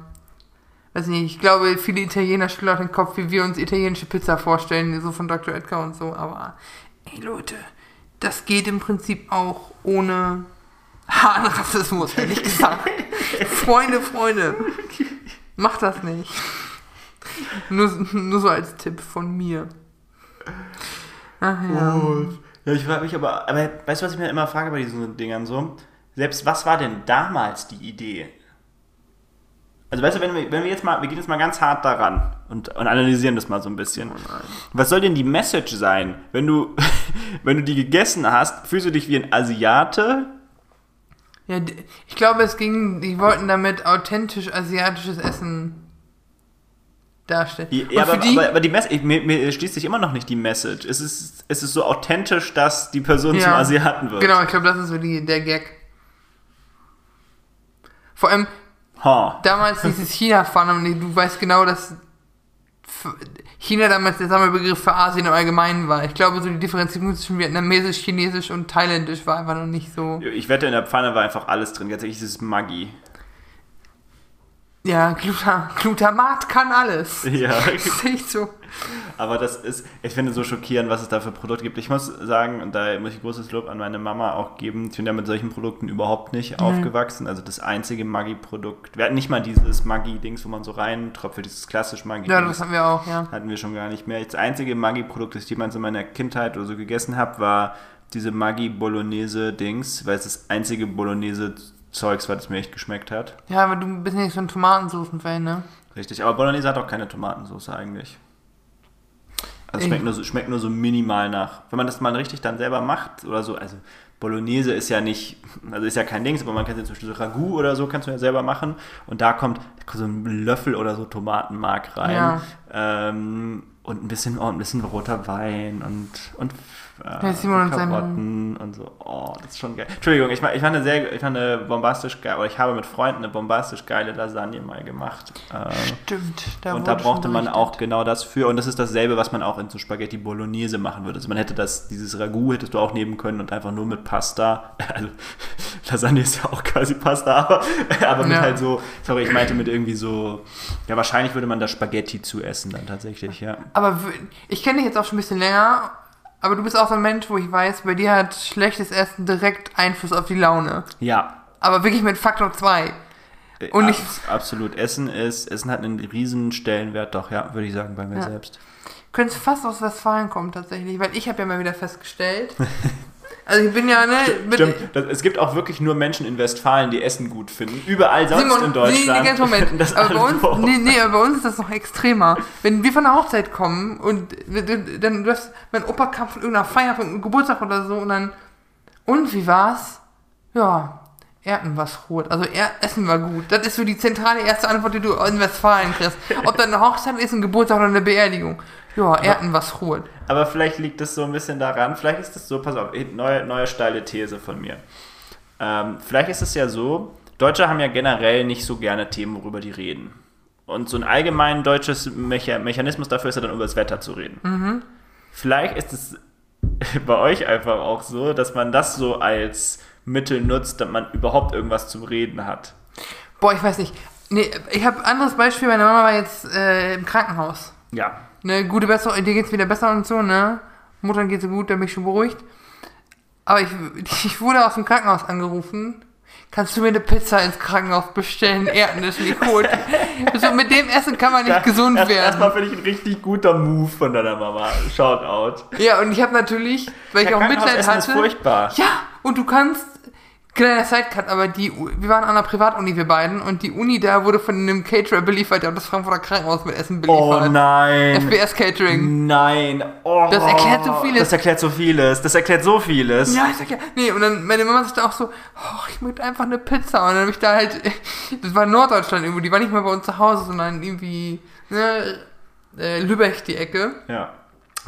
weiß nicht, ich glaube, viele Italiener schütteln auch den Kopf, wie wir uns italienische Pizza vorstellen, so von Dr. Edgar und so, aber, ey Leute, das geht im Prinzip auch ohne Hahnrassismus, ehrlich gesagt. Freunde, Freunde, macht das nicht. Nur, nur so als Tipp von mir. Ach ja. Oh. Ja, ich frage mich aber, aber weißt du, was ich mir immer frage bei diesen Dingern so? Selbst was war denn damals die Idee? Also weißt du, wenn wir, wenn wir jetzt mal, wir gehen jetzt mal ganz hart daran und, und analysieren das mal so ein bisschen. Was soll denn die Message sein? Wenn du, wenn du die gegessen hast, fühlst du dich wie ein Asiate? Ja, ich glaube, es ging, die wollten damit authentisch asiatisches Essen darstellen. Ja, aber, die, aber, aber die Message, mir, mir schließt sich immer noch nicht die Message. Es ist, es ist so authentisch, dass die Person Ja, zum Asiaten wird. genau, ich glaube, das ist so die, der Gag. Vor allem, Ha. damals dieses China-Fun, und du weißt genau, dass China damals der Sammelbegriff für Asien im Allgemeinen war. Ich glaube, so die Differenzierung zwischen Vietnamesisch, Chinesisch und Thailändisch war einfach noch nicht so. Ich wette, in der Pfanne war einfach alles drin. Ganz ehrlich, dieses Maggi. Ja, Gluta Glutamat kann alles. Ja. Das ist echt so. Aber das ist, ich finde so schockierend, was es da für Produkte gibt. Ich muss sagen, und da muss ich großes Lob an meine Mama auch geben, ich bin ja mit solchen Produkten überhaupt nicht aufgewachsen. Also das einzige Maggi-Produkt, wir hatten nicht mal dieses Maggi-Dings, wo man so reintropft, dieses klassisch maggi Ja, das haben wir auch, ja. hatten wir schon gar nicht mehr. Das einzige Maggi-Produkt, das ich jemals in meiner Kindheit oder so gegessen habe, war diese Maggi-Bolognese-Dings, weil es das einzige Bolognese-Zeugs war, das mir echt geschmeckt hat. Ja, aber du bist nicht so ein Tomatensoßen-Fan, ne? Richtig, aber Bolognese hat auch keine Tomatensauce eigentlich. Also schmeckt nur, so, schmeckt nur so minimal nach. Wenn man das mal richtig dann selber macht oder so, also Bolognese ist ja nicht, also ist ja kein Dings, aber man kann ja zum Beispiel so Ragout oder so, kannst du ja selber machen und da kommt so ein Löffel oder so Tomatenmark rein Ja. ähm, und ein bisschen, oh, ein bisschen roter Wein und, und äh, Ja, Simon und seine- Karotten und so. Oh, das ist schon geil. Entschuldigung, ich, ich fand eine sehr, ich fand eine bombastisch geil, oder ich habe mit Freunden eine bombastisch geile Lasagne mal gemacht. Ähm, Stimmt. Da und da brauchte man auch genau das für. Und das ist dasselbe, was man auch in so Spaghetti Bolognese machen würde. Also man hätte das, dieses Ragout hättest du auch nehmen können und einfach nur mit Pasta. Also Lasagne ist ja auch quasi Pasta, aber, aber mit Ja. halt so, sorry, ich meinte mit irgendwie so, ja wahrscheinlich würde man da Spaghetti zu essen dann tatsächlich, ja. Aber ich kenne dich jetzt auch schon ein bisschen länger, aber du bist auch so ein Mensch, wo ich weiß, bei dir hat schlechtes Essen direkt Einfluss auf die Laune. Ja. Aber wirklich mit Faktor 2. Und ich- Abs- absolut. Essen ist, Essen hat einen riesen Stellenwert, doch, ja, würde ich sagen, bei mir Ja. selbst. Könnte fast aus Westfalen kommen tatsächlich, weil ich habe ja mal wieder festgestellt. also ich bin ja, ne, Stimmt, das, es gibt auch wirklich nur Menschen in Westfalen, die Essen gut finden. Überall sonst in Deutschland. Nee, nee, ganz Moment. Aber bei uns, nee, nee, aber bei uns ist das noch extremer. Wenn wir von der Hochzeit kommen und dann, du hast, mein Opa kam von irgendeiner Feier, von irgendeinem Geburtstag oder so und dann, und wie war's? Ja, Erden was rot. Also Essen war gut. Das ist so die zentrale erste Antwort, die du in Westfalen kriegst. Ob dann eine Hochzeit ist, ein Geburtstag oder eine Beerdigung. Ja, Erden was rot. Aber vielleicht liegt es so ein bisschen daran, vielleicht ist es so, pass auf, neue, neue steile These von mir. Ähm, vielleicht ist es ja so, Deutsche haben ja generell nicht so gerne Themen, worüber die reden. Und so ein allgemein deutsches Mecha Mechanismus dafür ist ja dann über das Wetter zu reden. Vielleicht ist es bei euch einfach auch so, dass man das so als Mittel nutzt, damit man überhaupt irgendwas zum Reden hat. Boah, ich weiß nicht. Nee, ich habe ein anderes Beispiel. Meine Mama war jetzt äh, im Krankenhaus. Ja. Ne, gute Besserung, dir geht's wieder besser und so, ne? Muttern geht's so gut, da bin ich schon beruhigt. Aber ich, ich wurde aus dem Krankenhaus angerufen. Kannst du mir eine Pizza ins Krankenhaus bestellen? Erden ist nicht gut. so, mit dem Essen kann man nicht gesund Erst- werden. Erstmal finde ich ein richtig guter Move von deiner Mama. Shoutout. Ja, und ich habe natürlich, weil ich Ja, auch Mitleid Krankenhausessen ist hatte. furchtbar. Ja, und du kannst, kleiner Sidecut, aber die, wir waren an einer Privatuni, wir beiden, und die Uni da wurde von einem Caterer beliefert, der hat das Frankfurter Krankenhaus mit Essen Oh beliefert. nein. FPS Catering. Nein. Oh, Das erklärt so vieles. Das erklärt so vieles. Das erklärt so vieles. Ja, ich ja, nee, und dann meine Mama sagte auch so, oh, ich möchte einfach eine Pizza. Und dann habe ich da halt, das war in Norddeutschland irgendwo, die war nicht mal bei uns zu Hause, sondern irgendwie, ne, äh, Lübeck die Ecke. Ja.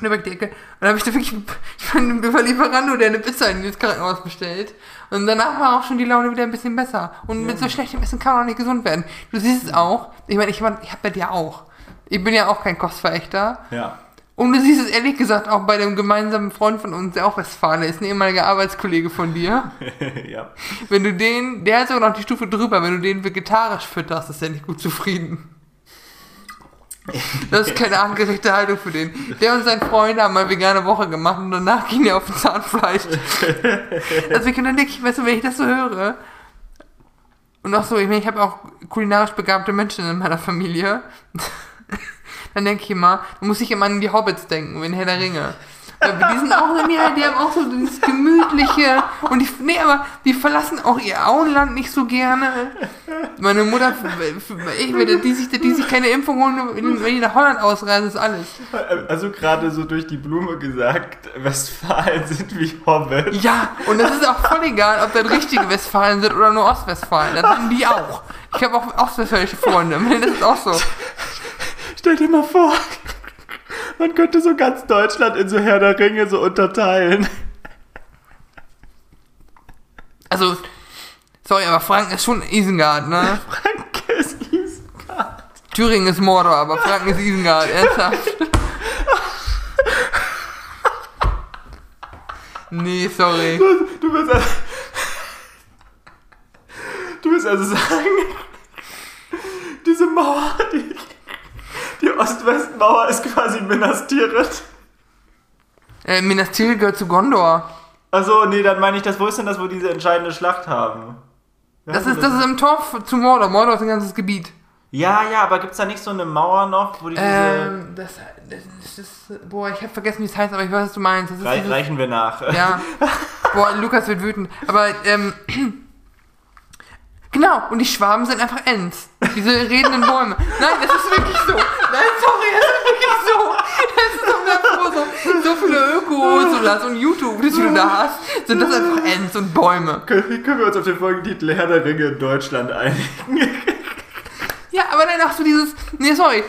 Lübeck die Ecke. Und dann habe ich da wirklich, ich war über Lieferando, der eine Pizza in das Krankenhaus bestellt. Und danach war auch schon die Laune wieder ein bisschen besser. Und mit so schlechtem Essen kann man auch nicht gesund werden. Du siehst es auch, ich meine, ich, mein, ich habe das ja auch. Ich bin ja auch kein Kostverächter. Ja. Und du siehst es ehrlich gesagt auch bei dem gemeinsamen Freund von uns, der auch Westfale ist, ein ehemaliger Arbeitskollege von dir. ja. Wenn du den, der ist sogar noch die Stufe drüber, wenn du den vegetarisch fütterst, ist er nicht gut zufrieden. Das ist keine angerechte Haltung für den. Der und sein Freund haben mal vegane Woche gemacht und danach ging er auf ein Zahnfleisch. Deswegen dann denke ich, weißt du, wenn ich das so höre, und auch so, ich meine, ich habe auch kulinarisch begabte Menschen in meiner Familie, dann denke ich immer, da muss ich immer an die Hobbits denken, wenn Herr der Ringe. Die sind auch, ja, die haben auch so dieses gemütliche und die, nee, aber die verlassen auch ihr Auenland nicht so gerne. Meine Mutter, ich die sich, die sich keine Impfung holen, wenn die nach Holland ausreisen, ist alles. Also gerade so durch die Blume gesagt, Westfalen sind wie Hobbit. Ja, und das ist auch voll egal, ob das richtige Westfalen sind oder nur Ostwestfalen. Das sind die auch. Ich habe auch ostwestfälische Freunde. Das ist auch so. Stell dir mal vor, man könnte so ganz Deutschland in so Herr der Ringe so unterteilen. Also, sorry, aber Franken ist schon Isengard, ne? Frank ist Isengard. Thüringen ist Mordor, aber Franken ist Isengard, ernsthaft. Nee, sorry. Du, willst also, du willst also sagen, diese Mauer, die Ost-West-Mauer ist quasi Minas Tirith. Äh, Minas Tirith gehört zu Gondor. Also nee, dann meine ich das, wo ist denn das, wo diese entscheidende Schlacht haben? Wer Das ist, das ist im Tor f- zu Mordor. Mordor ist ein ganzes Gebiet. Ja, ja, aber gibt's da nicht so eine Mauer noch, wo die diese... Ähm, das, das ist, boah, ich habe vergessen, wie es heißt, aber ich weiß, was du meinst. Das ist Rei- dieses, reichen wir nach. Ja. Boah, Lukas wird wütend. Aber, ähm. Genau, und die Schwaben sind einfach Ents. Diese redenden Bäume. Nein, das ist wirklich so. Nein, sorry, das ist wirklich so. Das ist doch mehr so. So viele Ökos und das und YouTube, die du da hast, sind das einfach Ents und Bäume. Können, können wir uns auf den Folgentitel Herr der Ringe in Deutschland einigen? Ja, aber dann auch so dieses. Nee, sorry.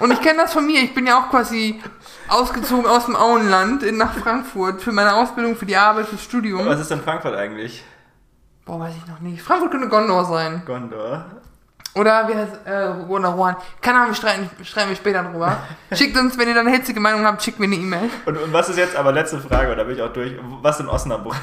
Und ich kenne das von mir. Ich bin ja auch quasi ausgezogen aus dem Auenland in, nach Frankfurt für meine Ausbildung, für die Arbeit, fürs Studium. Was ist denn Frankfurt eigentlich? Boah, weiß ich noch nicht. Frankfurt könnte Gondor sein. Gondor. Oder wie heißt äh, oder Rohan. Keine Ahnung, wir streiten, streiten wir später drüber. Schickt uns, wenn ihr dann eine hitzige Meinung habt, schickt mir eine E-Mail. Und, und was ist jetzt, aber letzte Frage, da bin ich auch durch, was in Osnabrück?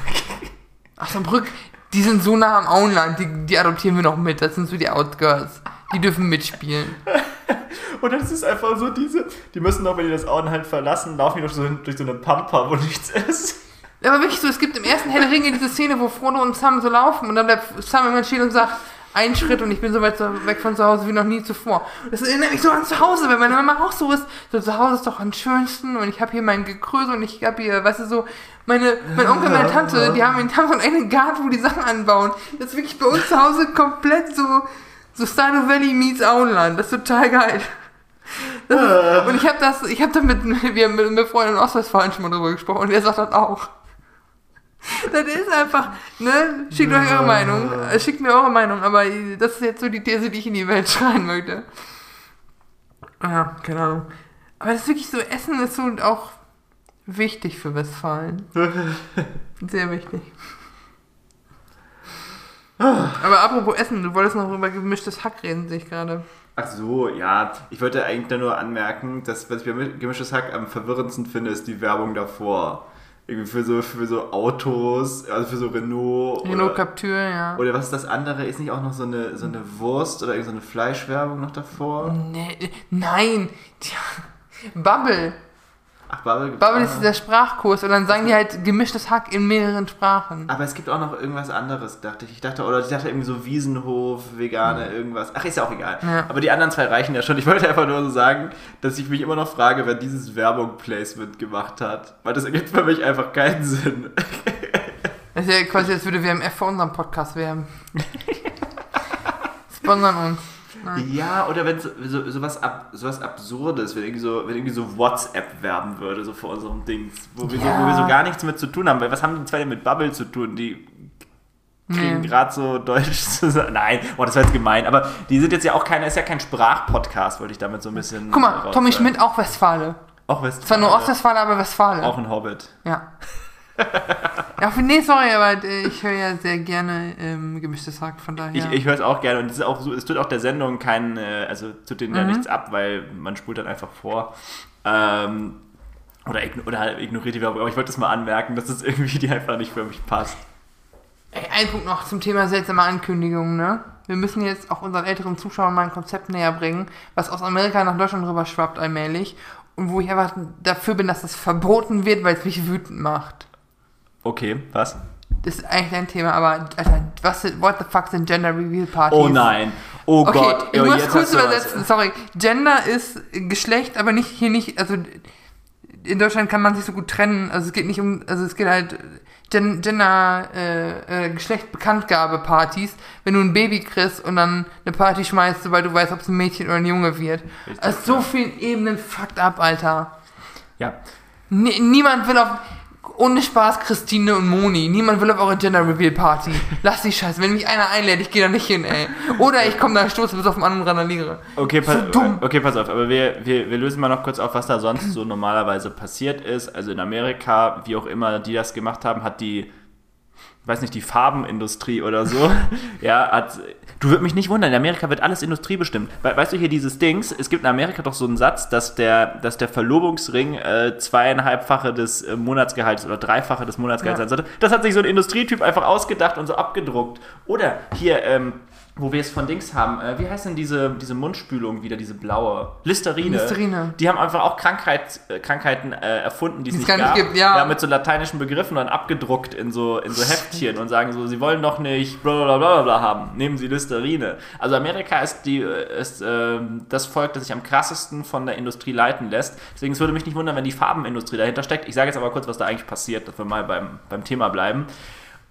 Ach so, Brück, die sind so nah am Auenland, die, die adoptieren wir noch mit. Das sind so die Outgirls. Die dürfen mitspielen. Und das ist einfach so diese, die müssen doch, wenn die das Auen halt verlassen, laufen die doch so durch so eine Pampa, wo nichts ist. Aber wirklich so, es gibt im ersten Herr der Ringe diese Szene, wo Frodo und Sam so laufen und dann bleibt Sam irgendwann stehen und sagt, ein Schritt und ich bin so weit weg von zu Hause wie noch nie zuvor. Das erinnert mich so an zu Hause, weil meine Mama auch so ist. So, zu Hause ist doch am schönsten und ich habe hier mein Gekröse und ich habe hier, weißt du, so, meine, mein Onkel, meine Tante, die haben, haben so einen Garten, wo die Sachen anbauen. Das ist wirklich bei uns zu Hause komplett so, so Stardew Valley meets Auenland. Das ist total geil. Ist, und ich habe das, ich habe da mit, wir haben mit, mit Freunden in Ostwestfalen schon mal drüber gesprochen und der sagt das auch. Das ist einfach, ne? Schickt euch eure Meinung. äh, Schickt mir eure Meinung, aber das ist jetzt so die These, die ich in die Welt schreien möchte. Ja, keine Ahnung. Aber das ist wirklich so, Essen ist so auch wichtig für Westfalen. Sehr wichtig. Aber apropos Essen, du wolltest noch über gemischtes Hack reden, sehe ich gerade. Ach so, ja. Ich wollte eigentlich nur anmerken, dass was ich bei gemischtes Hack am verwirrendsten finde, ist die Werbung davor. Irgendwie für so, für so Autos, also für so Renault. Renault Captur, ja. oder was ist das andere? Ist nicht auch noch so eine, so eine Wurst oder irgendeine so eine Fleischwerbung noch davor? Nee, nein, Tja, Bubble. Ach, Bubble gibt's Bubble ist dieser Sprachkurs und dann sagen die halt gemischtes Hack in mehreren Sprachen. Aber es gibt auch noch irgendwas anderes, dachte ich. Ich dachte, oder ich dachte irgendwie so Wiesenhof, Vegane, irgendwas. Ach, ist ja auch egal. Ja. Aber die anderen zwei reichen ja schon. Ich wollte einfach nur so sagen, dass ich mich immer noch frage, wer dieses Werbung-Placement gemacht hat. Weil das ergibt für mich einfach keinen Sinn. Das ist ja quasi, als würde WMF für unseren Podcast werben. Sponsern uns. Ja, oder wenn so, so, sowas, ab, sowas Absurdes, wenn irgendwie so, wenn irgendwie so WhatsApp werben würde, so vor unserem Dings, wo wir, so, Ja. wo wir so gar nichts mit zu tun haben. Weil was haben die zwei denn mit Bubble zu tun? Die kriegen Nee. gerade so Deutsch zusammen. Nein, oh, das war jetzt gemein. Aber die sind jetzt ja auch kein, ist ja kein Sprachpodcast, wollte ich damit so ein bisschen. Guck mal, Tommy. Schmidt auch Westfale. Auch Westfalen. Zwar nur Ostwestfale, aber Westfale. Auch ein Hobbit. Ja. ja, für, nee, sorry, aber äh, ich höre ja sehr gerne ähm, gemischtes Hack, von daher. Ich, ich höre es auch gerne und es, ist auch so, es tut auch der Sendung keinen, äh, also tut denen ja Mhm. nichts ab, weil man spult dann einfach vor. Ähm, oder, oder halt ignoriert die Werbung. Aber ich wollte das mal anmerken, dass es irgendwie die einfach nicht für mich passt. Ey, ein Punkt noch zum Thema seltsame Ankündigungen, ne? wir müssen jetzt auch unseren älteren Zuschauern mal ein Konzept näher bringen, was aus Amerika nach Deutschland rüber schwappt allmählich und wo ich einfach dafür bin, dass das verboten wird, weil es mich wütend macht. Okay, was? Das ist eigentlich ein Thema, aber Alter, was sind, what the fuck sind Gender Reveal Partys? Oh nein. Oh Okay, Gott. ich oh, muss kurz was. übersetzen. Sorry. Gender ist Geschlecht, aber nicht hier nicht, also in Deutschland kann man sich so gut trennen. Also es geht nicht um, also es geht halt Gen Gender, äh, äh, Geschlecht-Bekanntgabe-Partys, wenn du ein Baby kriegst und dann eine Party schmeißt, sobald du weißt, ob es ein Mädchen oder ein Junge wird. Richtig, also so ja. vielen Ebenen fucked up, Alter. Ja. Nie- niemand will auf, ohne Spaß Christine und Moni, niemand will auf eure Gender Reveal Party. Lass die Scheiße. Wenn mich einer einlädt, ich gehe da nicht hin, ey. Oder ich komme da, stoße bis auf den anderen randaliere. Okay, So dumm. okay, pass auf, aber wir, wir, wir lösen mal noch kurz auf, was da sonst so normalerweise passiert ist. Also in Amerika, wie auch immer die das gemacht haben, hat die, weiß nicht, die Farbenindustrie oder so, ja, hat, du würd mich nicht wundern, in Amerika wird alles industriebestimmt. We weißt du hier dieses Dings, es gibt in Amerika doch so einen Satz, dass der, dass der Verlobungsring äh, zweieinhalbfache des äh, Monatsgehalts oder dreifache des Monatsgehalts Ja. sein sollte. Das hat sich so ein Industrietyp einfach ausgedacht und so abgedruckt. Oder hier, ähm, wo wir es von Dings haben, äh, wie heißt denn diese, diese Mundspülung wieder, diese blaue? Listerine. Listerine. Die haben einfach auch Krankheit, äh, Krankheiten äh, erfunden, die es nicht gab. nicht gibt, ja. mit so lateinischen Begriffen dann abgedruckt in so, in so Heftchen und sagen so, sie wollen doch nicht bla bla bla bla bla haben, nehmen sie Listerine. Also Amerika ist, die, äh, ist äh, das Volk, das sich am krassesten von der Industrie leiten lässt. Deswegen es würde mich nicht wundern, wenn die Farbenindustrie dahinter steckt. Ich sage jetzt aber kurz, was da eigentlich passiert, dass wir mal beim, beim Thema bleiben.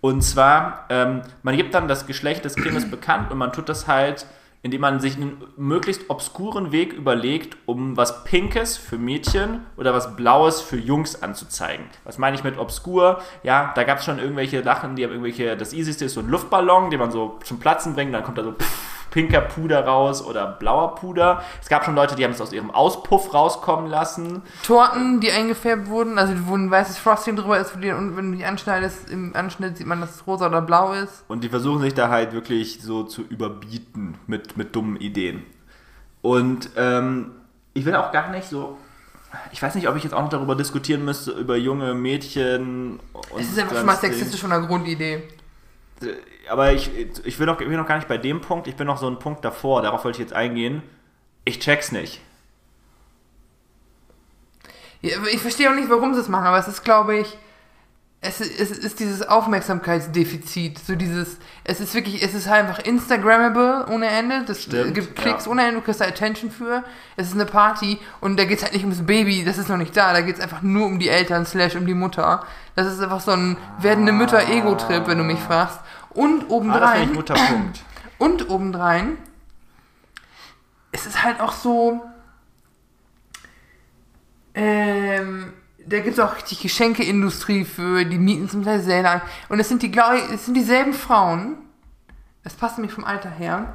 Und zwar, ähm, man gibt dann das Geschlecht des Kindes bekannt und man tut das halt, indem man sich einen möglichst obskuren Weg überlegt, um was Pinkes für Mädchen oder was Blaues für Jungs anzuzeigen. Was meine ich mit obskur? Ja, da gab es schon irgendwelche Sachen, die haben irgendwelche, das easyste ist so ein Luftballon, den man so zum Platzen bringt, dann kommt da so pff, pinker Puder raus oder blauer Puder. Es gab schon Leute, die haben es aus ihrem Auspuff rauskommen lassen. Torten, die eingefärbt wurden, also wo ein weißes Frosting drüber ist, und wenn du die anschneidest, im Anschnitt sieht man, dass es rosa oder blau ist. Und die versuchen sich da halt wirklich so zu überbieten mit, mit dummen Ideen. Und ähm, ich will auch gar nicht so. Ich weiß nicht, ob ich jetzt auch noch darüber diskutieren müsste, über junge Mädchen. Und Es ist einfach schon mal sexistisch von der Grundidee. Aber ich, ich, will noch, ich bin noch gar nicht bei dem Punkt, ich bin noch so einen Punkt davor, darauf wollte ich jetzt eingehen. Ich check's nicht. Ich verstehe auch nicht, warum sie es machen, aber es ist, glaube ich, es ist, es ist dieses Aufmerksamkeitsdefizit. So dieses, es ist wirklich, es ist halt einfach Instagrammable ohne Ende. Das Stimmt, gibt Klicks ja. ohne Ende, du kriegst da Attention für. Es ist eine Party und da geht es halt nicht ums Baby, das ist noch nicht da. Da geht es einfach nur um die Eltern, slash um die Mutter. Das ist einfach so ein werdende Mütter-Ego-Trip, wenn du mich fragst. Und Ah, das obendrein, ein guter Punkt. und obendrein, es ist halt auch so. Ähm, da gibt es auch richtig Geschenkeindustrie für, die mieten zum Teil Säle an. Und es sind die, glaube ich, es sind dieselben Frauen, das passt nämlich vom Alter her,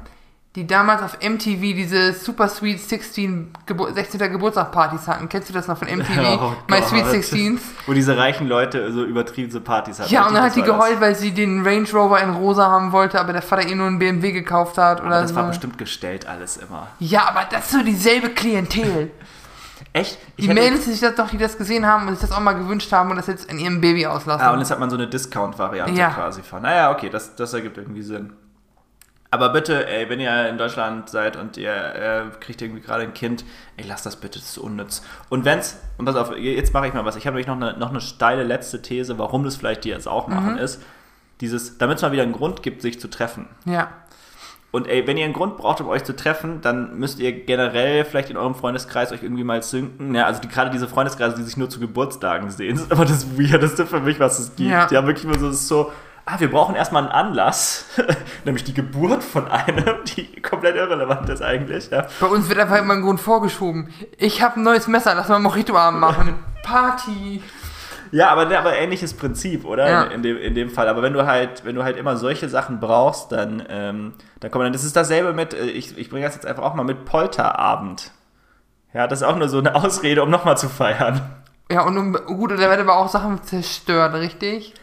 die damals auf MTV diese Super Sweet 16 Gebur 16. Geburtstagspartys hatten. Kennst du das noch von MTV? Oh My Gott. Sweet 16s. Wo diese reichen Leute so übertriebene Partys hatten. Ja, und dann hat die das war das. geheult, weil sie den Range Rover in rosa haben wollte, aber der Vater ihr nur einen BMW gekauft hat oder Aber das so. war bestimmt gestellt alles immer. Ja, aber das ist so dieselbe Klientel. Echt? Die hätte- Mädels, die sich das doch, die das gesehen haben und sich das auch mal gewünscht haben und das jetzt in ihrem Baby auslassen. Ah, und jetzt hat man so eine Discount-Variante Ja. quasi von. Naja, okay, das, das ergibt irgendwie Sinn. Aber bitte, ey, wenn ihr in Deutschland seid und ihr äh, kriegt irgendwie gerade ein Kind, ey, lasst das bitte, das ist unnütz. Und wenn's, und pass auf, jetzt mache ich mal was. Ich habe nämlich noch eine, noch eine steile letzte These, warum das vielleicht die jetzt auch machen, ist, dieses, damit es mal wieder einen Grund gibt, sich zu treffen. ja. Und ey, wenn ihr einen Grund braucht, um euch zu treffen, dann müsst ihr generell vielleicht in eurem Freundeskreis euch irgendwie mal sinken. Ja, also die, gerade diese Freundeskreise, die sich nur zu Geburtstagen sehen, ist immer das Weirdeste für mich, was es gibt. Ja. Haben wirklich immer so, es ist so, ah, wir brauchen erstmal einen Anlass, nämlich die Geburt von einem, die komplett irrelevant ist eigentlich. Ja. Bei uns wird einfach immer ein Grund vorgeschoben. Ich habe ein neues Messer, lass mal Mojito-Abend machen. Party. Ja, aber, ne, aber ähnliches Prinzip, oder? Ja. In, dem, in dem Fall. Aber wenn du halt, wenn du halt immer solche Sachen brauchst, dann, ähm, dann kommt dann. Das ist dasselbe mit, äh, ich, ich bringe das jetzt einfach auch mal mit Polterabend. Ja, das ist auch nur so eine Ausrede, um nochmal zu feiern. Ja, und um, gut, da werden aber auch Sachen zerstört, richtig?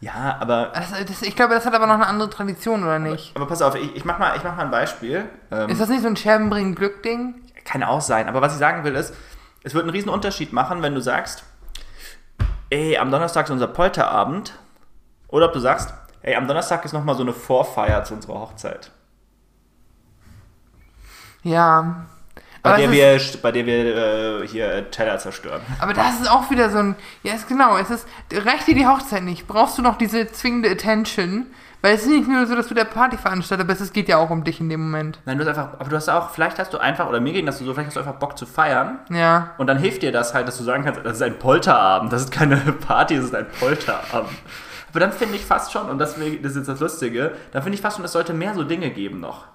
Ja, aber, Das, das, ich glaube, das hat aber noch eine andere Tradition, oder nicht? aber pass auf, ich, ich, mach mal, ich mach mal ein Beispiel. Ähm, Ist das nicht so ein Scherbenbringen-Glück-Ding? kann auch sein, aber was ich sagen will ist, es wird einen riesen Unterschied machen, wenn du sagst, ey, am Donnerstag ist unser Polterabend. Oder ob du sagst, ey, am Donnerstag ist nochmal so eine Vorfeier zu unserer Hochzeit. Ja. Bei der, ist, wir, bei der wir äh, hier äh, Teller zerstören. Aber das ist auch wieder so ein. Ja, ist genau. Es ist. Reicht dir die Hochzeit nicht? Brauchst du noch diese zwingende Attention? Weil es ist nicht nur so, dass du der Partyveranstalter bist, es geht ja auch um dich in dem Moment. Nein, du hast einfach, aber du hast auch, vielleicht hast du einfach, oder mir ging das so, vielleicht hast du einfach Bock zu feiern. Ja. Und dann hilft dir das halt, dass du sagen kannst, das ist ein Polterabend, das ist keine Party, das ist ein Polterabend. Aber dann finde ich fast schon, und das ist jetzt das Lustige, dann finde ich fast schon, es sollte mehr so Dinge geben noch.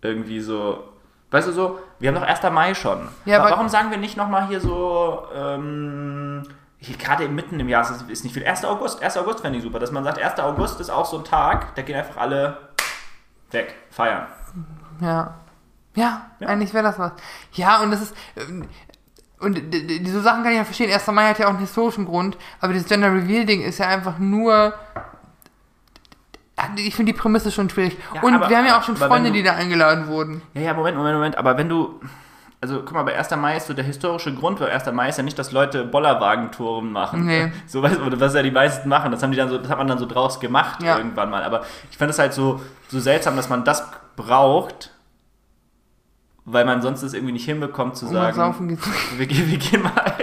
Irgendwie so, weißt du so, wir haben doch 1. Mai schon. Ja, Warum sagen wir nicht nochmal hier so, ähm, gerade mitten im Jahr ist, ist nicht viel. 1. August, 1. August fände ich super, dass man sagt, 1. August ist auch so ein Tag, da gehen einfach alle weg, feiern. Ja. Ja, Ja. eigentlich wäre das was. Ja, und das ist. ähm, Und diese Sachen kann ich ja verstehen. 1. Mai hat ja auch einen historischen Grund, aber dieses Gender Reveal-Ding ist ja einfach nur. Ich finde die Prämisse schon schwierig. Ja, und aber- wir haben ja auch schon Freunde, du- die da eingeladen wurden. Ja, ja, Moment, Moment, Moment. Aber wenn du. Also, guck mal, bei 1. Mai ist so der historische Grund bei 1. Mai ist ja nicht, dass Leute Bollerwagentouren machen. Nee. So, du, was ja die meisten machen. Das haben die dann so, das hat man dann so draus gemacht Ja. irgendwann mal. Aber ich fand es halt so, so seltsam, dass man das braucht, weil man sonst es irgendwie nicht hinbekommt zu auf sagen. Wir, wir gehen mal.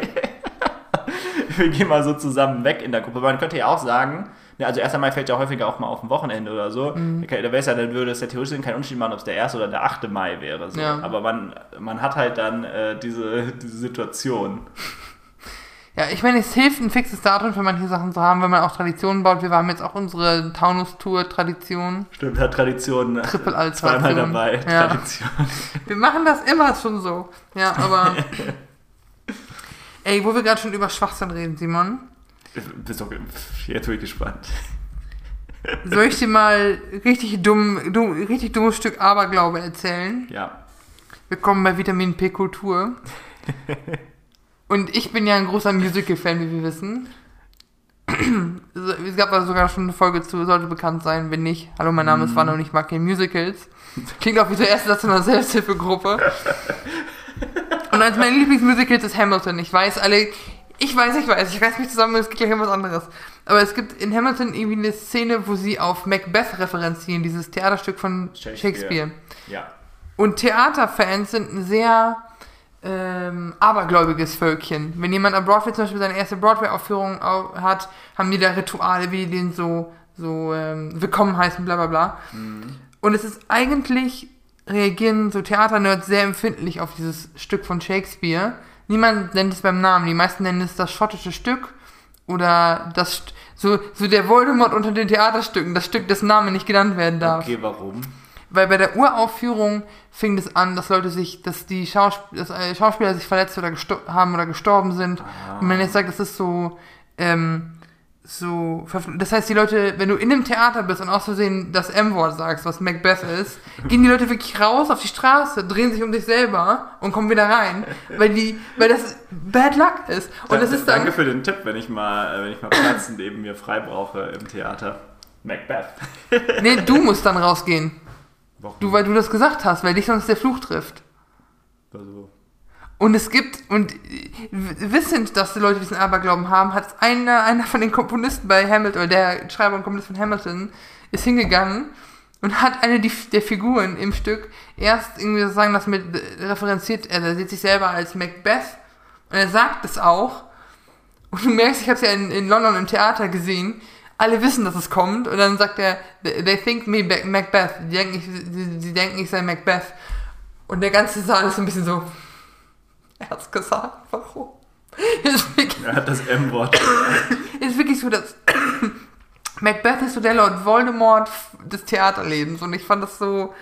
wir gehen mal so zusammen weg in der Gruppe. Man könnte ja auch sagen, ne, also 1. Mai fällt ja häufiger auch mal auf ein Wochenende oder so. Mhm. Da, da, wär's ja, dann würde es ja theoretisch keinen Unterschied machen, ob es der 1. oder der 8. Mai wäre. So. Ja. Aber man, man hat halt dann äh, diese, diese Situation. Ja, ich meine, es hilft, ein fixes Datum für manche Sachen zu haben, wenn man auch Traditionen baut. Wir haben jetzt auch unsere Taunus-Tour-Tradition. Stimmt, hat Tradition. Triple-Alliteration. Zweimal dabei. Ja. Tradition. Wir machen das immer schon so. Ja, aber. Ey, wo wir gerade schon über Schwachsinn reden, Simon. Bist doch, jetzt bin ich gespannt. Soll ich dir mal richtig dumm, dumm, richtig dummes Stück Aberglaube erzählen? Ja. Willkommen bei Vitamin P Kultur. Und ich bin ja ein großer Musical-Fan, wie wir wissen. Es gab da sogar schon eine Folge zu, sollte bekannt sein, wenn nicht. Hallo, mein Name ist Wanne und ich mag keine Musicals. Klingt auch wie erste Satz einer Selbsthilfegruppe. Und eines meiner Lieblingsmusicals ist Hamilton. Ich weiß alle, ich weiß, ich weiß, ich reiß mich zusammen, es geht gleich um was anderes. Aber es gibt in Hamilton irgendwie eine Szene, wo sie auf Macbeth referenzieren, dieses Theaterstück von Shakespeare. Shakespeare. Ja. Und Theaterfans sind ein sehr ähm, abergläubiges Völkchen. Wenn jemand am Broadway zum Beispiel seine erste Broadway-Aufführung au- hat, haben die da Rituale, wie die den so, so ähm, willkommen heißen, bla bla bla. Und es ist eigentlich, reagieren so Theaternerds sehr empfindlich auf dieses Stück von Shakespeare. Niemand nennt es beim Namen, die meisten nennen es das schottische Stück oder das, so, so der Voldemort unter den Theaterstücken, das Stück, dessen Name nicht genannt werden darf. Okay, warum? Weil bei der Uraufführung fing es an, dass Leute sich, dass die Schausp dass, äh, Schauspieler sich verletzt oder haben oder gestorben sind. Und man jetzt sagt, das ist so, ähm, so, das heißt, die Leute, wenn du in einem Theater bist und aus Versehen das M-Wort sagst, was Macbeth ist, gehen die Leute wirklich raus auf die Straße, drehen sich um sich selber und kommen wieder rein, weil die, weil das Bad Luck ist. Und das ist dann, Danke für den Tipp, wenn ich mal, äh, wenn ich mal Platz neben mir frei brauche im Theater. Macbeth. nee, du musst dann rausgehen. Warum? Du, weil du das gesagt hast, weil dich sonst der Fluch trifft. Also, Und es gibt, und wissend, dass die Leute diesen Aberglauben haben, hat einer, einer von den Komponisten bei Hamilton, oder der Schreiber und Komponist von Hamilton, ist hingegangen und hat eine die- der Figuren im Stück erst irgendwie sozusagen das mit referenziert, er sieht sich selber als Macbeth und er sagt es auch. Und du merkst, ich habe es ja in, in London im Theater gesehen, alle wissen, dass es kommt und dann sagt er, they think me Macbeth, die denken, ich, sie, sie denken, ich sei Macbeth. Und der ganze Saal ist so ein bisschen so, er hat's gesagt, warum? wirklich, er hat das M-Wort. ist wirklich so, dass Macbeth ist so der Lord Voldemort des Theaterlebens und ich fand das so,